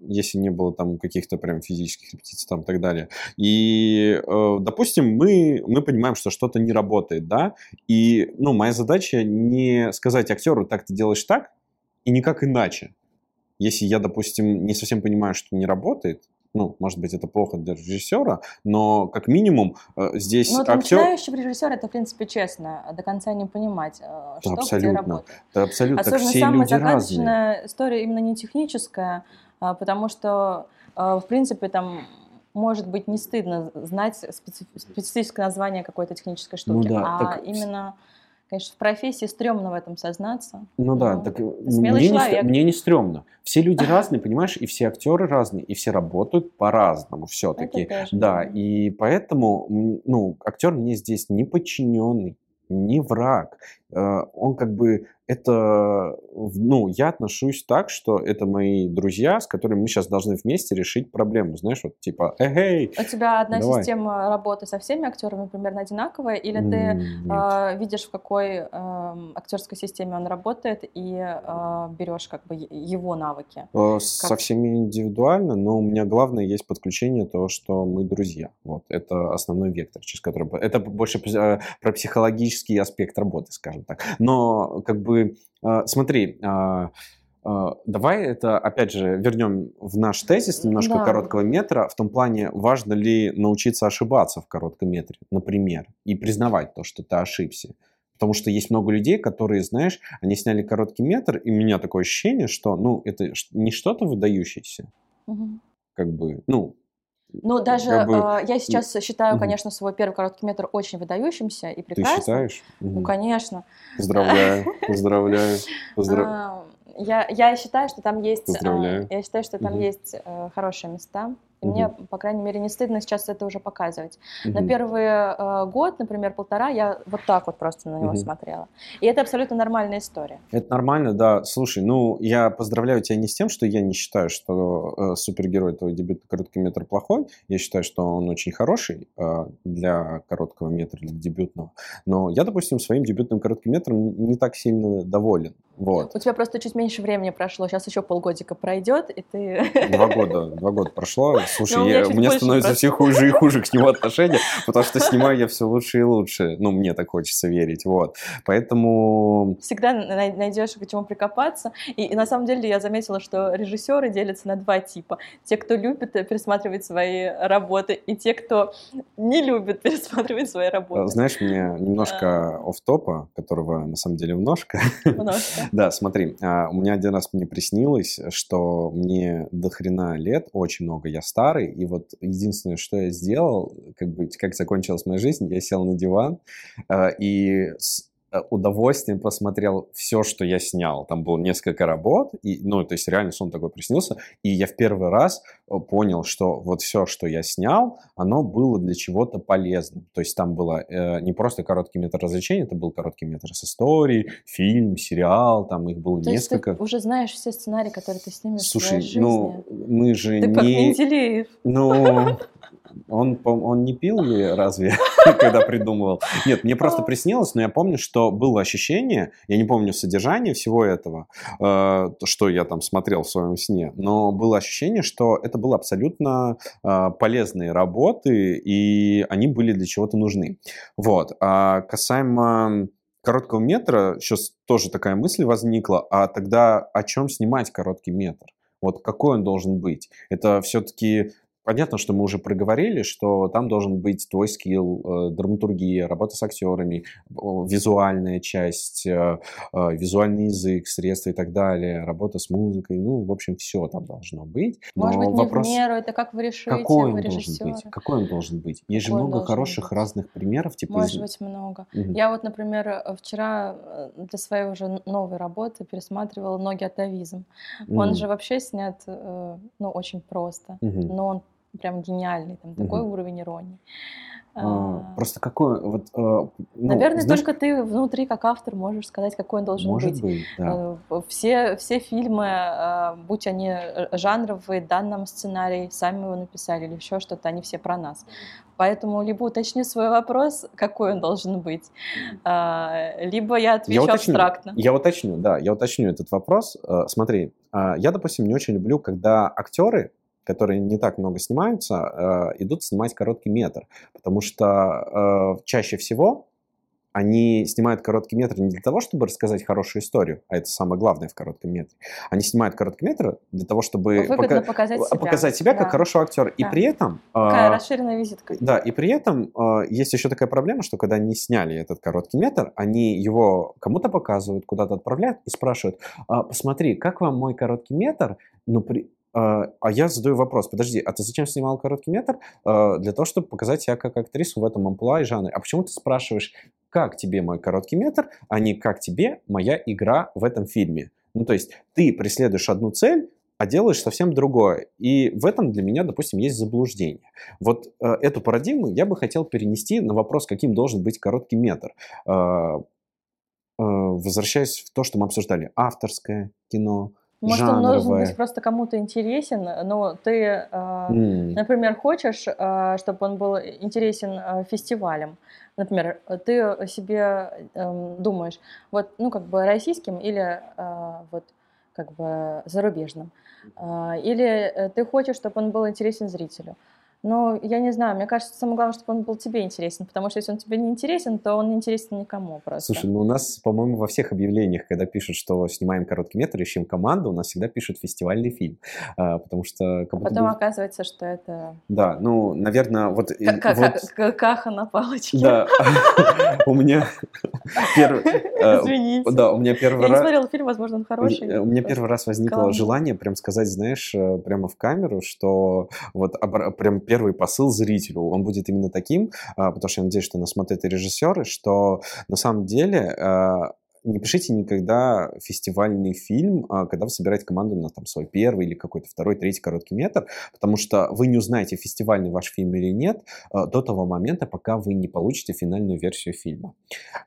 если не было там каких-то прям физических репетиций там и так далее. И, э, допустим, мы, мы понимаем, что что-то не работает, да, и, ну, моя задача не сказать актеру, так ты делаешь так, и никак иначе. Если я, допустим, не совсем понимаю, что не работает, ну, может быть, это плохо для режиссера, но как минимум э, здесь ну, актер... начинающий режиссер, это, в принципе, честно, до конца не понимать, э, что абсолютно. где работает. Да, абсолютно. Особенно все самая люди загадочная разные. история именно не техническая, а, потому что, в принципе, там может быть не стыдно знать специфическое название какой-то технической ну штуки, ну, да, а так... именно Конечно, в профессии стрёмно в этом сознаться. Ну да, так смелый мне человек. Не, мне не стрёмно. Все люди разные, понимаешь, и все актеры разные, и все работают по-разному все-таки. Да, и поэтому, ну, актер мне здесь не подчиненный, не враг. Э, он как бы это, ну, я отношусь так, что это мои друзья, с которыми мы сейчас должны вместе решить проблему, знаешь, вот типа, эй, У тебя одна давай. система работы со всеми актерами примерно одинаковая, или ты э, видишь, в какой э, актерской системе он работает, и э, берешь как бы его навыки? Э, со всеми индивидуально, но у меня главное есть подключение то, что мы друзья. Вот, это основной вектор, через который... Это больше э, про психологический аспект работы, скажем так. Но как бы а, смотри, а, а, Давай это, опять же, вернем в наш тезис немножко да. короткого метра. В том плане, важно ли научиться ошибаться в коротком метре, например, и признавать то, что ты ошибся. Потому что есть много людей, которые, знаешь, они сняли короткий метр, и у меня такое ощущение, что, ну, это не что-то выдающееся. Угу. Как бы, ну, Ну, даже Как бы, э, я сейчас считаю, конечно, свой первый короткий метр очень выдающимся и Ты прекрасным. считаешь? Ну, конечно. Поздравляю, поздравляю. поздра- А, Я, я считаю, что там есть, а, Поздравляю. я считаю, что там есть э, хорошие места. И мне, по крайней мере, не стыдно сейчас это уже показывать. На Мгм. первый э, год, например, полтора, я вот так вот просто на него Мгм. смотрела. И это абсолютно нормальная история. Это нормально, да. Слушай, ну, я поздравляю тебя не с тем, что я не считаю, что э, супергерой твой дебютный короткий метр плохой. Я считаю, что он очень хороший э, для короткого метра, для дебютного. Но я, допустим, своим дебютным коротким метром не так сильно доволен. Вот. У тебя просто чуть меньше времени прошло, сейчас еще полгодика пройдет, и ты... Два года, два года прошло. Слушай, Ну, у меня я- у меня становится просто. все хуже и хуже к нему отношения, потому что снимаю я все лучше и лучше. Ну, мне так хочется верить. Вот. Поэтому всегда най- найдешь к чему прикопаться. И, и на самом деле я заметила, что режиссеры делятся на два типа. Те, кто любит э, пересматривать свои работы, и те, кто не любит пересматривать свои работы. знаешь, мне немножко офф-топа, которого на самом деле множко. Немножко. Да, смотри, а, у меня один раз мне приснилось, что мне до хрена лет, очень много, я старый, и вот единственное, что я сделал, как бы, как закончилась моя жизнь, я сел на диван а, и удовольствием посмотрел все, что я снял. Там было несколько работ, и, ну, то есть реально сон такой приснился, и я в первый раз э, понял, что вот все, что я снял, оно было для чего-то полезным. То есть там было э, не просто короткий метр развлечений, это был короткий метр с историей, фильм, сериал, там их было То есть несколько. ты уже знаешь все сценарии, которые ты снимешь в Слушай, своей жизни. ну мы же ты как не... Менделеев. Ну, он, он не пил ли разве, когда придумывал? Нет, мне просто приснилось, но я помню, что было ощущение, я не помню содержание всего этого, э, то, что я там смотрел в своем сне, но было ощущение, что это было абсолютно э, полезные работы, и они были для чего-то нужны. Вот. А касаемо короткого метра, сейчас тоже такая мысль возникла, а тогда о чем снимать короткий метр? Вот какой он должен быть? Это все-таки понятно, что мы уже проговорили, что там должен быть твой скилл, э, драматургия, работа с актерами, о, визуальная часть, э, э, визуальный язык, средства и так далее, работа с музыкой, ну, в общем, все там должно быть. Может Но быть, не вопрос, в меру, это как вы решите, какой он должен режиссеры. быть? Какой он должен быть? Есть же Какой он много должен хороших быть? разных примеров, типа Может из- быть, много. Мгм. Я вот, например, э, вчера э, для своей уже новой работы пересматривала «Ноги атовизм». Он Мгм. же вообще снят, э, ну, очень просто, Мгм. но он прям гениальный, там такой Мгм. уровень иронии. А, А, Просто какой вот, э, ну, Наверное, знаешь, только ты внутри, как автор, можешь сказать, какой он должен может быть. быть, да. Э, Все, все фильмы, э, будь они жанровые, дан нам сценарий, сами его написали или еще что-то, они все про нас. Поэтому либо уточни свой вопрос, какой он должен быть, а, либо я отвечу уточню. абстрактно. Я уточню, да, я уточню этот вопрос. Смотри, я, допустим, не очень люблю, когда актеры, которые не так много снимаются, э, идут снимать короткий метр, потому что э, чаще всего они снимают короткий метр не для того, чтобы рассказать хорошую историю, а это самое главное в коротком метре. Они снимают короткий метр для того, чтобы пока- показать себя. показать себя как Да. хорошего актера. И Да. при этом... Такая э, расширенная визитка. Да, и при этом э, есть еще такая проблема, что когда они сняли этот короткий метр, они его кому-то показывают, куда-то отправляют и спрашивают, «А, посмотри, как вам мой короткий метр? Ну, при... э, а я задаю вопрос, подожди, а ты зачем снимал короткий метр? Э, для того, чтобы показать себя как актрису в этом амплуа и жанре. А почему ты спрашиваешь, как тебе мой короткий метр, а не как тебе моя игра в этом фильме? Ну, то есть ты преследуешь одну цель, а делаешь совсем другое. И в этом для меня, допустим, есть заблуждение. Вот э, эту парадигму я бы хотел перенести на вопрос, каким должен быть короткий метр. Э, э, возвращаясь в то, что мы обсуждали. Авторское кино, Может, он должен быть просто кому-то интересен, но ты, э, М, например, хочешь, э, чтобы он был интересен э, фестивалям. Например, ты себе эм, думаешь, вот, ну, как бы российским или э, вот как бы зарубежным. Э, Или э, ты хочешь, чтобы он был интересен зрителю. Но я не знаю, мне кажется, самое главное, чтобы он был тебе интересен, потому что если он тебе не интересен, то он не интересен никому просто. Слушай, ну у нас, по-моему, во всех объявлениях, когда пишут, что снимаем короткий метр, ищем команду, у нас всегда пишут фестивальный фильм. А, потому что... как А потом бы- оказывается, что это Да, ну, наверное, вот... ка- каха на палочке. Да, у меня первый... э, Извините. Да, у меня первый Я не раз... смотрела фильм, возможно, он хороший. У меня первый раз возникло желание прям сказать, знаешь, э, прямо в камеру, что вот прям первый первый посыл зрителю, он будет именно таким, а, потому что я надеюсь, что нас смотрят и режиссеры, что на самом деле а, не пишите никогда фестивальный фильм, а, когда вы собираете команду на там, свой первый или какой-то второй, третий короткий метр, потому что вы не узнаете, фестивальный ваш фильм или нет, а, до того момента, пока вы не получите финальную версию фильма.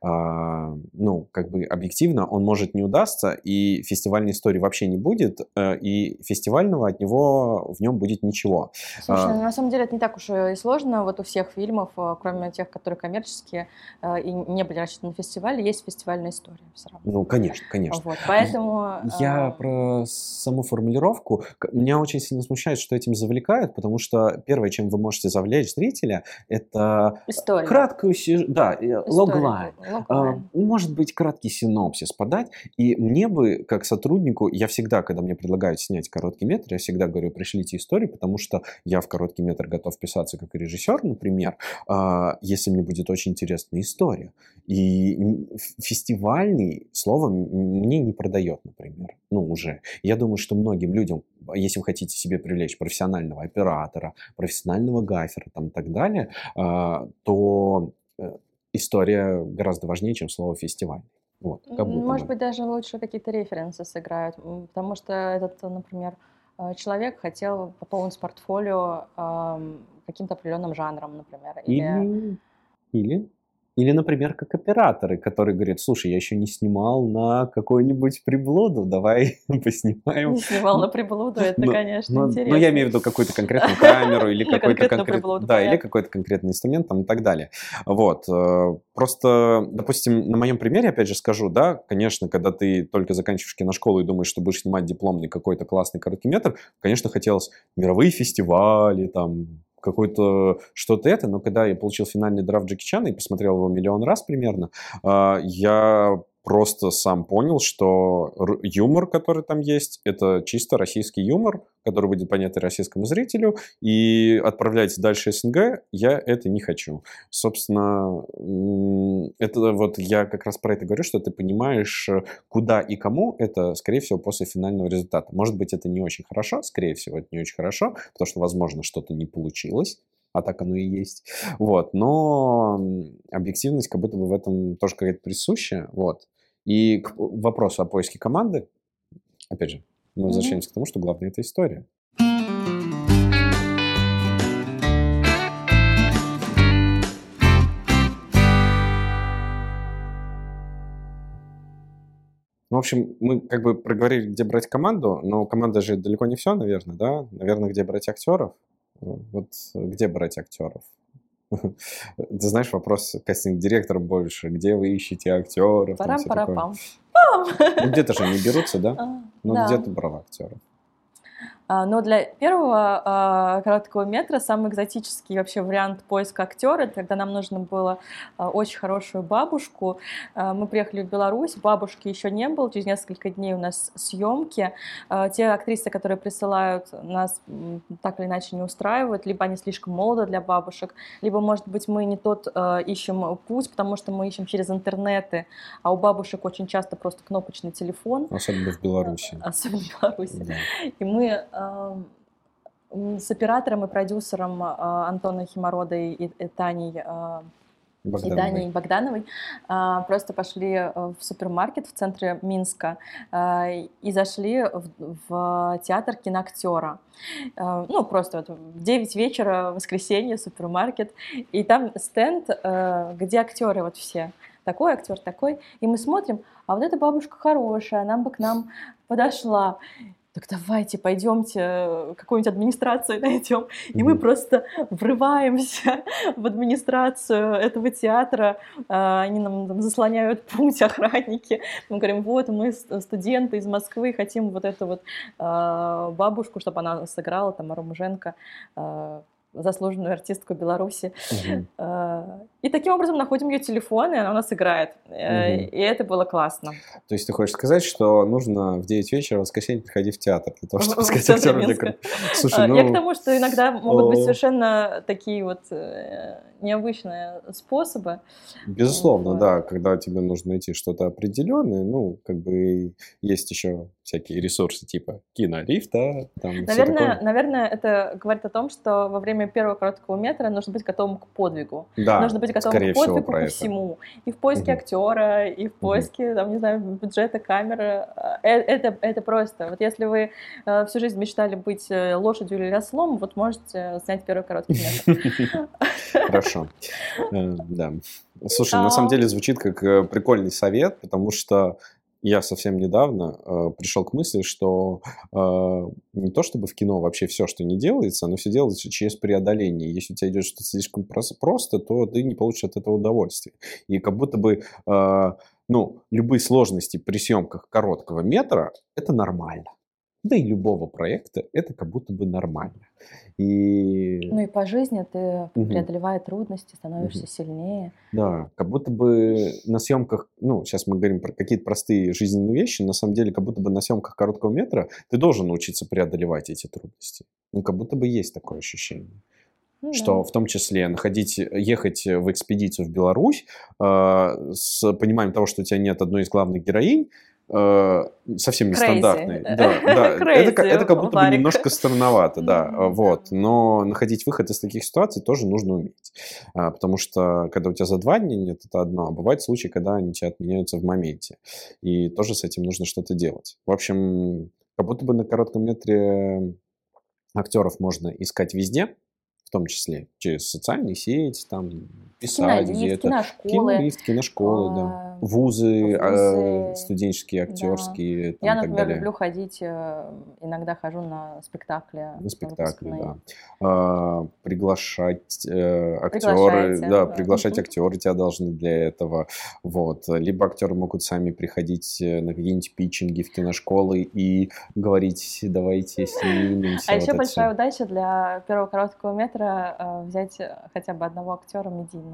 А, ну, как бы объективно он может не удастся, и фестивальной истории вообще не будет, и фестивального от него в нем будет ничего. Слушай, ну, на самом деле это не так уж и сложно. Вот у всех фильмов, кроме тех, которые коммерческие и не были рассчитаны на фестивале, есть фестивальная история все равно. Ну, конечно, конечно. Вот, поэтому... Я э... про саму формулировку. Меня очень сильно смущает, что этим завлекают, потому что первое, чем вы можете завлечь зрителя, это История. краткую... Да, э, логлайн. А, может быть, краткий синопсис подать. И мне бы, как сотруднику, я всегда, когда мне предлагают снять короткий метр, я всегда говорю, пришлите историю, потому что я в короткий метр готов писаться как режиссер, например, а, если мне будет очень интересная история. И фестивальный слово мне не продает, например. Ну, уже. Я думаю, что многим людям, если вы хотите себе привлечь профессионального оператора, профессионального гафера там, и так далее, а, то э, история гораздо важнее, чем слово фестиваль. Вот, как будто Может бы. быть, даже лучше какие-то референсы сыграют, потому что этот, например, э, человек хотел пополнить портфолио каким-то определенным жанром, например. Или, или или, например, как операторы, которые говорят, слушай, я еще не снимал на какую-нибудь приблуду, давай поснимаем. Не снимал на приблуду, это, но, конечно, но, интересно. Но я имею в виду какую-то конкретную камеру или какой-то конкретный, да, или какой-то конкретный инструмент там и так далее. Вот. Э, просто, допустим, на моем примере, опять же, скажу, да, конечно, когда ты только заканчиваешь киношколу и думаешь, что будешь снимать дипломный какой-то классный короткий метр, конечно, хотелось мировые фестивали, там, какой-то что-то это, но когда я получил финальный драфт Джеки Чана и посмотрел его миллион раз примерно, а, я просто сам понял, что юмор, который там есть, это чисто российский юмор, который будет понятен российскому зрителю, и отправлять дальше СНГ я это не хочу. Собственно, это вот я как раз про это говорю, что ты понимаешь, куда и кому это, скорее всего, после финального результата. Может быть, это не очень хорошо, скорее всего, это не очень хорошо, потому что, возможно, что-то не получилось, а так оно и есть. Вот, но объективность как будто бы в этом тоже какая-то присуща, вот. И к вопросу о поиске команды, опять же, мы возвращаемся mm-hmm. к тому, что главное это история. Ну, в общем, мы как бы проговорили, где брать команду, но команда же далеко не все, наверное, да? Наверное, где брать актеров. Вот где брать актеров? Ты знаешь, вопрос кастинг-директорам больше. Где вы ищете актеров? Парам-парапам. Ну, где-то же не берутся, да? А, ну, где ты брал актеров? А, но для первого а, короткого метра самый экзотический вообще вариант поиска актера, когда нам нужно было а, очень хорошую бабушку. Мы приехали в Беларусь, бабушки еще не было, через несколько дней у нас съемки. Те актрисы, которые присылают, нас так или иначе не устраивают, либо они слишком молоды для бабушек, либо, может быть, мы не тот ищем путь, потому что мы ищем через интернеты, а у бабушек очень часто просто кнопочный телефон. Особенно в Беларуси. Особенно в Беларуси. Да. И мы с оператором и продюсером а, Антоном Химородой и, и Таней а, Богдановой. и Даней Богдановой а, просто пошли э, в супермаркет в центре Минска и зашли в, в театр киноактера. Ну, просто вот в 9 вечера, воскресенье, супермаркет, и там стенд, э, где актеры вот все. Такой актер, такой. И мы смотрим, а вот эта бабушка хорошая, она бы к нам подошла так давайте пойдемте э, какую-нибудь администрацию найдем. И мы просто врываемся в администрацию этого театра, а, они нам там, заслоняют путь, охранники. Мы говорим, вот мы студенты из Москвы, хотим вот эту вот а, бабушку, чтобы она сыграла, там, Арумуженко, а, заслуженную артистку Беларуси. Угу. И таким образом находим ее телефон, и она у нас играет. Угу. И это было классно. То есть ты хочешь сказать, что нужно в 9 вечера в воскресенье приходить в театр для того, чтобы сказать актерам? Слушай, ну... Я к тому, что иногда могут быть совершенно такие вот э, необычные способы. Безусловно, вот. да, когда тебе нужно найти что-то определенное, ну, как бы есть еще всякие ресурсы типа кинолифта. Там наверное, наверное, это говорит о том, что во время время первого короткого метра нужно быть готовым к подвигу. Да, нужно быть готовым к подвигу всего, это. всему. И в поиске Мгм. актера, и в поиске, там, не знаю, бюджета камеры. Э, Это, это просто. Вот если вы э, всю жизнь мечтали быть э, лошадью или ослом, вот можете снять первый короткий метр. Хорошо. Э, Да. Слушай, на самом А. деле звучит как э, прикольный совет, потому что я совсем недавно э, пришел к мысли, что э, не то чтобы в кино вообще все, что не делается, оно все делается через преодоление. Если у тебя идет что-то слишком прос- просто, то ты не получишь от этого удовольствия. И как будто бы э, ну, любые сложности при съемках короткого метра – это нормально. Да и любого проекта это как будто бы нормально. И Ну и по жизни ты, преодолевая трудности, становишься Мгм. сильнее. Да, как будто бы на съемках, ну, сейчас мы говорим про какие-то простые жизненные вещи, на самом деле, как будто бы на съемках короткого метра ты должен научиться преодолевать эти трудности. Ну, как будто бы есть такое ощущение. Ну Что да. в том числе находить, ехать в экспедицию в Беларусь э, с пониманием того, что у тебя нет одной из главных героинь, э, совсем нестандартной. Crazy. Да, да. Это, Crazy, это как будто бы Варик. немножко странновато, да. Мгм. Вот. Но находить выход из таких ситуаций тоже нужно уметь. А, Потому что когда у тебя за два дня нет, это одно. А бывают случаи, когда они тебя отменяются в моменте. И тоже с этим нужно что-то делать. В общем, как будто бы на коротком метре актеров можно искать везде, в том числе через социальные сети, там, писать где-то. киношколы. Кинолист, киношколы, да. а, Вузы, э, вузы, студенческие, да. актерские там, Я, и так например, далее. люблю ходить, э, иногда хожу на спектакли. На спектакли, да. А, приглашать э, актеры, да, да. приглашать Мгм. актеры тебя должны для этого. Вот. Либо актеры могут сами приходить э, на какие-нибудь питчинги в киношколы и говорить, давайте снимемся. А вот еще большая удача для первого короткого метра э, взять хотя бы одного актера медийного.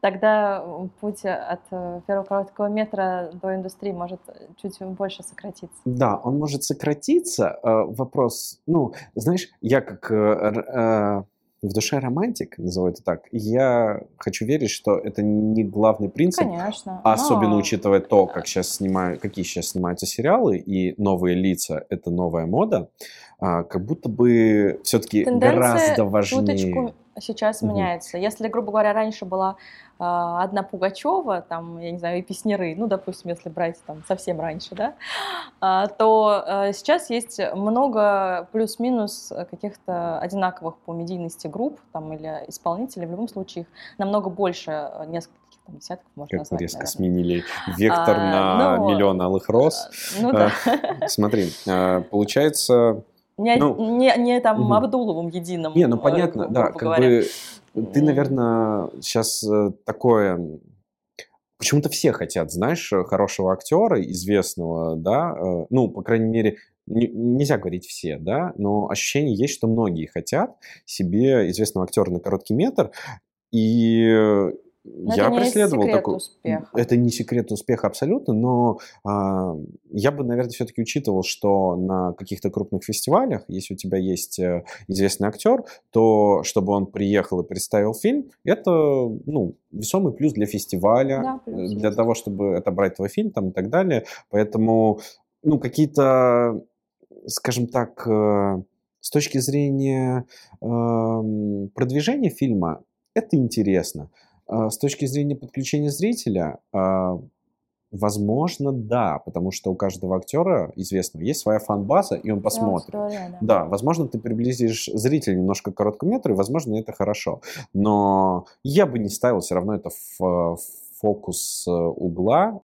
Тогда э, путь от э, первого короткого метра до индустрии может э, чуть больше сократиться. Да, он может сократиться. Э, Вопрос, ну, знаешь, я как э, э, в душе романтик, назову это так, я хочу верить, что это не главный принцип, Конечно. Особенно но- учитывая то, как сейчас снимают, какие сейчас снимаются сериалы и новые лица, это новая мода, а, как будто бы все-таки Тенденция гораздо важнее. чуточку сейчас Мгм. меняется. Если, грубо говоря, раньше была а, одна Пугачева, там, я не знаю, и песняры, ну, допустим, если брать там совсем раньше, да, а, то а, сейчас есть много плюс-минус каких-то одинаковых по медийности групп там, или исполнителей. В любом случае их намного больше, нескольких там, десятков можно Как назвать, резко наверное. сменили вектор А, на ну, миллион алых роз. Ну да. Смотри, получается... Не, ну, не, не там мгм. Абдуловым единым. Не, ну э, понятно, грубо да, как говоря. бы ты, наверное, сейчас такое... Почему-то все хотят, знаешь, э, хорошего актера, известного, да, э, ну, по крайней мере, не- нельзя говорить все, да, но ощущение есть, что многие хотят себе известного актера на короткий метр, и э, Но я это преследовал секрет такой... успеха. Это не секрет успеха абсолютно, но а, я бы, наверное, все-таки учитывал, что на каких-то крупных фестивалях, если у тебя есть э, известный актер, то чтобы он приехал и представил фильм, это ну, весомый плюс для фестиваля, Да, плюс э, для есть. того, чтобы отобрать твой фильм там, и так далее. Поэтому ну, какие-то, скажем так, э, с точки зрения эм, продвижения фильма, это интересно. А С точки зрения подключения зрителя, а, возможно, да, потому что у каждого актера известного есть своя фан-база, и он посмотрит. Аудитория, да. Да, возможно, ты приблизишь зрителя немножко к короткому метру, и, возможно, это хорошо. Но я бы не ставил все равно это в э, фокус э, угла.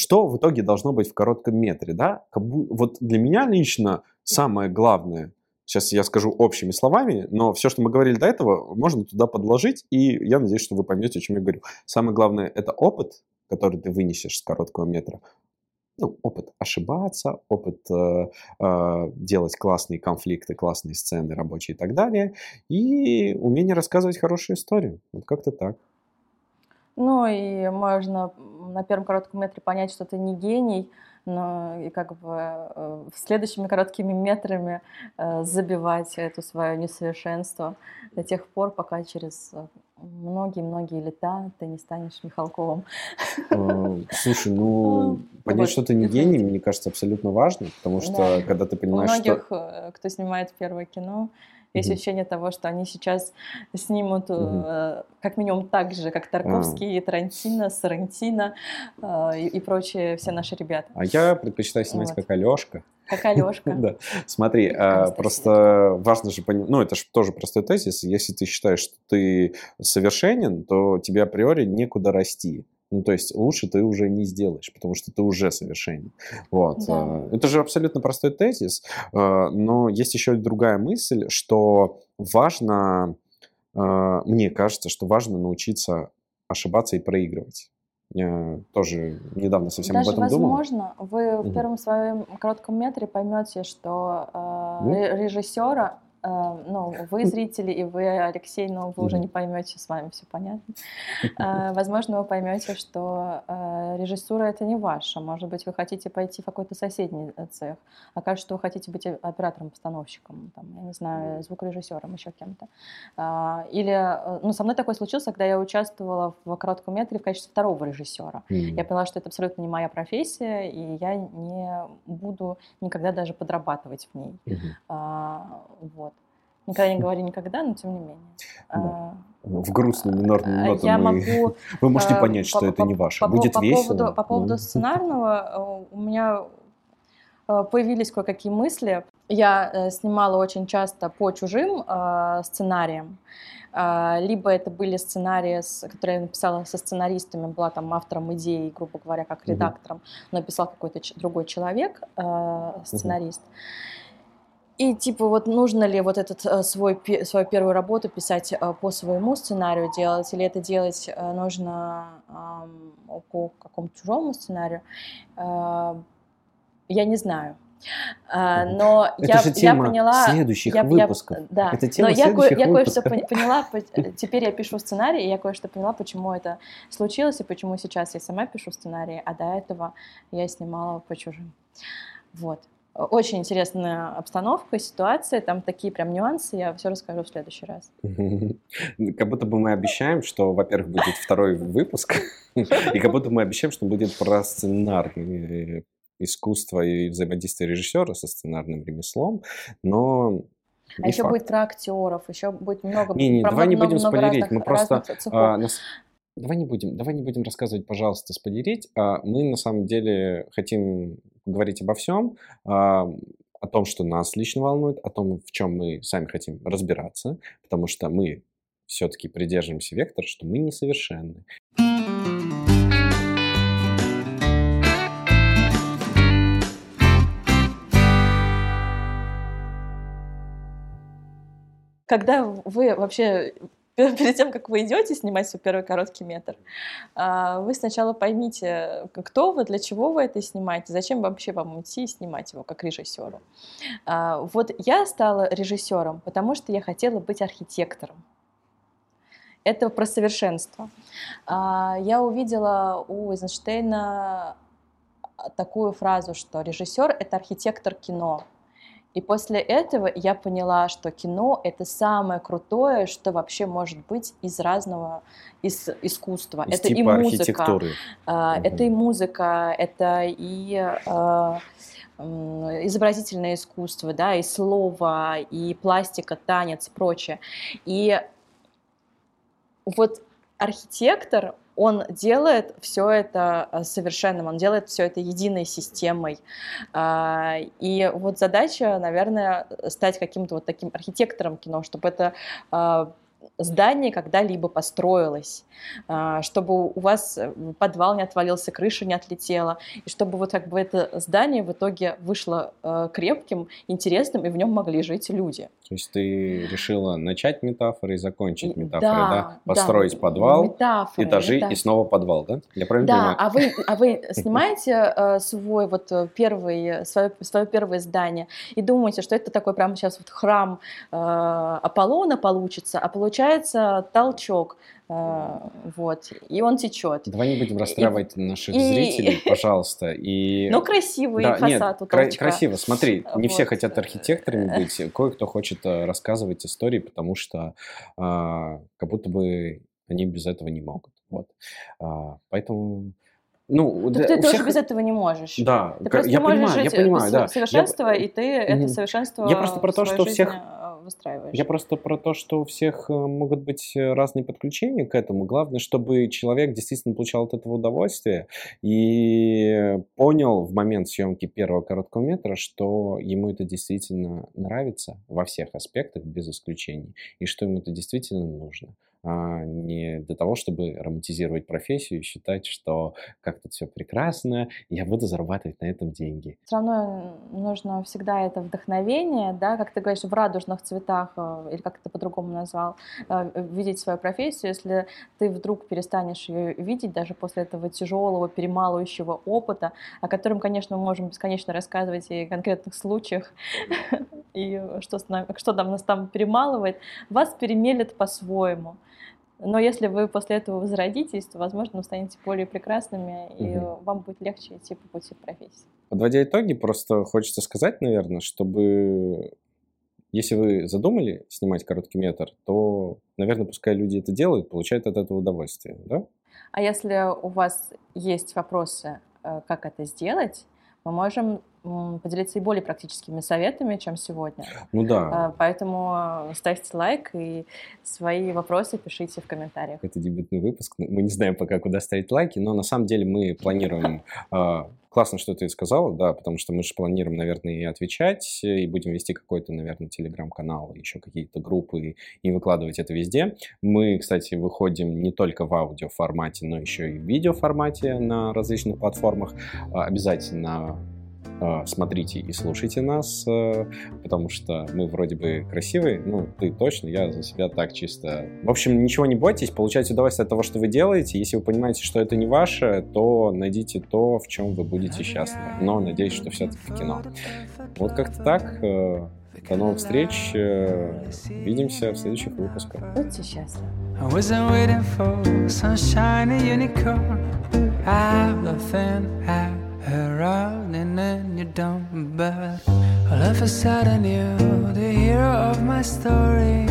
Что в итоге должно быть в коротком метре, да? Вот для меня лично самое главное, сейчас я скажу общими словами, но все, что мы говорили до этого, можно туда подложить, и я надеюсь, что вы поймете, о чем я говорю. Самое главное – это опыт, который ты вынесешь с короткого метра. Ну, опыт ошибаться, опыт э, э, делать классные конфликты, классные сцены рабочие и так далее, и умение рассказывать хорошую историю. Вот как-то так. Ну и можно на первом коротком метре понять, что ты не гений, но и как бы э, следующими короткими метрами э, забивать это свое несовершенство до тех пор, пока через многие-многие лета ты не станешь Михалковым. Слушай, ну, понять, что ты не гений, мне кажется, абсолютно важно, потому что когда ты понимаешь, что... У многих, кто снимает первое кино, есть mm-hmm. ощущение того, что они сейчас снимут mm-hmm. э, как минимум так же, как Тарковский, а. Тарантино, Сарантино э, и, и прочие все наши ребята. А я предпочитаю снимать вот. как Алешка. Как Алешка. да. Смотри, а, просто важно же понимать, ну это же тоже простой тезис, если ты считаешь, что ты совершенен, то тебе априори некуда расти. Ну, то есть лучше ты уже не сделаешь, потому что ты уже совершенен. Вот. Да. Э, это же абсолютно простой тезис, э, но есть еще другая мысль, что важно, э, мне кажется, что важно научиться ошибаться и проигрывать. Я тоже недавно совсем Даже об этом возможно, думал. Возможно, вы в первом своем коротком метре поймете, что э, режиссера Э, ну, вы зрители, и вы, Алексей, но вы уже не поймете, с вами все понятно. Э, возможно, вы поймете, что э, режиссура это не ваша. Может быть, вы хотите пойти в какой-то соседний цех. Окажется, что вы хотите быть оператором-постановщиком, там, я не знаю, звукорежиссером, еще кем-то. Или, ну, со мной такое случилось, когда я участвовала в коротком метре в качестве второго режиссера. Я поняла, что это абсолютно не моя профессия, и я не буду никогда даже подрабатывать в ней. Вот. Никогда не говори никогда, но тем не менее. Да. А, в грустную минорную ноту я мы... могу, вы можете а, понять, что по, это не ваше. По, Будет по весело. Поводу, по поводу сценарного э, у меня э, появились кое-какие мысли. Я э, снимала очень часто по чужим сценариям. Либо это были сценарии, которые я написала со сценаристами, была там автором идеи, грубо говоря, как редактором, но написал какой-то другой человек, сценарист. Угу. И типа вот нужно ли вот этот э, свой свою первую работу писать э, по своему сценарию делать, или это делать э, нужно по какому-то чужому сценарию, я не знаю. Но это я, же тема я поняла, следующих я, выпусков. Я, да, это тема но я, кое, я кое-что поняла, теперь я пишу сценарий, и я кое-что поняла, почему это случилось, и почему сейчас я сама пишу сценарий, а до этого я снимала по чужим. Вот. Очень интересная обстановка, ситуация, там такие прям нюансы, я все расскажу в следующий раз. Как будто бы мы обещаем, что, во-первых, будет второй выпуск, и как будто мы обещаем, что будет про сценарное искусство и взаимодействие режиссера со сценарным ремеслом, но а еще факт. будет про актеров, еще будет много. Не, не, давай не будем спойлерить, мы просто а, нас, давай не будем, давай не будем рассказывать, пожалуйста, спойлерить. А мы на самом деле хотим говорить обо всем, а, о том, что нас лично волнует, о том, в чем мы сами хотим разбираться, потому что мы все-таки придерживаемся вектора, что мы несовершенны. Когда вы вообще перед тем, как вы идете снимать свой первый короткий метр, а, вы сначала поймите, кто вы, для чего вы это снимаете, зачем вообще вам идти и снимать его как режиссеру. А, вот я стала режиссером, потому что я хотела быть архитектором. Это про совершенство. А, я увидела у Эйзенштейна такую фразу, что режиссер — это архитектор кино. И после этого я поняла, что кино — это самое крутое, что вообще может быть из разного, из искусства. Из это типа и музыка. Uh, угу. Это и музыка, это и uh, изобразительное искусство, да, и слово, и пластика, танец, прочее. И вот архитектор, он делает все это э, совершенным, он делает все это единой системой. А, и вот задача, наверное, стать каким-то вот таким архитектором кино, чтобы это а, здание когда-либо построилось, а, чтобы у вас э, подвал не отвалился, крыша не отлетела, и чтобы вот как бы это здание в итоге вышло э, крепким, интересным, и в нем могли жить люди. То есть ты решила начать метафоры и закончить метафоры, да? да? Построить да, подвал, метафоры, этажи метафоры. и снова подвал, да? Я правильно да, понимаю? а вы, а вы снимаете э, свой вот первый, свое, свое первое здание и думаете, что это такой прямо сейчас вот храм Аполлона получится, а получится получается толчок. Э, вот, и он течет. Давай не будем расстраивать и, наших и, зрителей, пожалуйста. И... Ну, красивый да, фасад нет, у кра- красиво, смотри, не вот. все хотят архитекторами быть, кое-кто хочет э, рассказывать истории, потому что а, как будто бы они без этого не могут. Вот. А, поэтому ну, так да, ты тоже всех... без этого не можешь. Да, ты я понимаю, я понимаю, да. совершенство, я... и ты это совершенство Я просто про то, что всех э, выстраиваешь. Я просто про то, что у всех э, могут быть э, разные подключения к этому. Главное, чтобы человек действительно получал от этого удовольствие и понял в момент съемки первого короткого метра, что ему это действительно нравится во всех аспектах, без исключений, и что ему это действительно нужно не для того, чтобы романтизировать профессию и считать, что как тут все прекрасно, я буду зарабатывать на этом деньги. Все равно нужно всегда это вдохновение, да, как ты говоришь, в радужных цветах, э, или как ты по-другому назвал, э, видеть свою профессию. Если ты вдруг перестанешь ее видеть, даже после этого тяжелого, перемалывающего опыта, о котором, конечно, мы можем бесконечно рассказывать и конкретных случаях, и что, что там нас там перемалывает, вас перемелет по-своему. Но если вы после этого возродитесь, то, возможно, вы станете более прекрасными, и угу. вам будет легче идти по пути профессии. Подводя итоги, просто хочется сказать, наверное, чтобы если вы задумали снимать короткий метр, то, наверное, пускай люди это делают, получают от этого удовольствие, да? А если у вас есть вопросы, э, как это сделать, мы можем поделиться и более практическими советами, чем сегодня. Ну да. А, поэтому ставьте лайк и свои вопросы пишите в комментариях. Это дебютный выпуск. Мы не знаем пока, куда ставить лайки, но на самом деле мы планируем а, Классно, что ты сказала, да, потому что мы же планируем, наверное, и отвечать, и будем вести какой-то, наверное, телеграм-канал, еще какие-то группы, и выкладывать это везде. Мы, кстати, выходим не только в аудиоформате, но еще и в видеоформате на различных платформах. Обязательно а, смотрите и слушайте нас, э, потому что мы вроде бы красивые, ну, ты точно, я за себя так чисто. В общем, ничего не бойтесь, получайте удовольствие от того, что вы делаете. Если вы понимаете, что это не ваше, то найдите то, в чем вы будете счастливы. Но надеюсь, что все-таки кино. Вот как-то так. Э, до новых встреч. Э, увидимся в следующих выпусках. Будьте счастливы. around and then you don't. But all of a sudden, you're the hero of my story.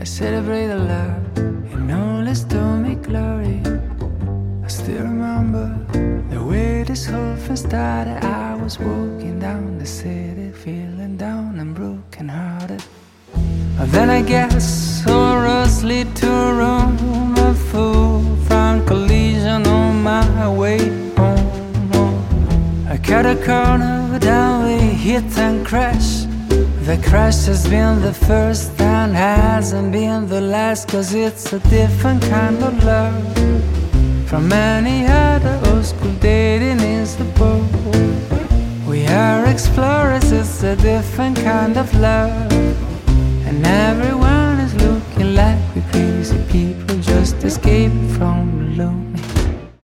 I celebrate a love and all is to me glory. I still remember the way this whole thing started. I was walking down the city, feeling down and broken hearted. But Then I guess horrors lead to a Cut a corner, down we hit and crash. The crash has been the first and hasn't been the last, cause it's a different kind of love. From any other old school dating is the book. We are explorers, it's a different kind of love. And everyone is looking like we crazy people just escaped from the loop.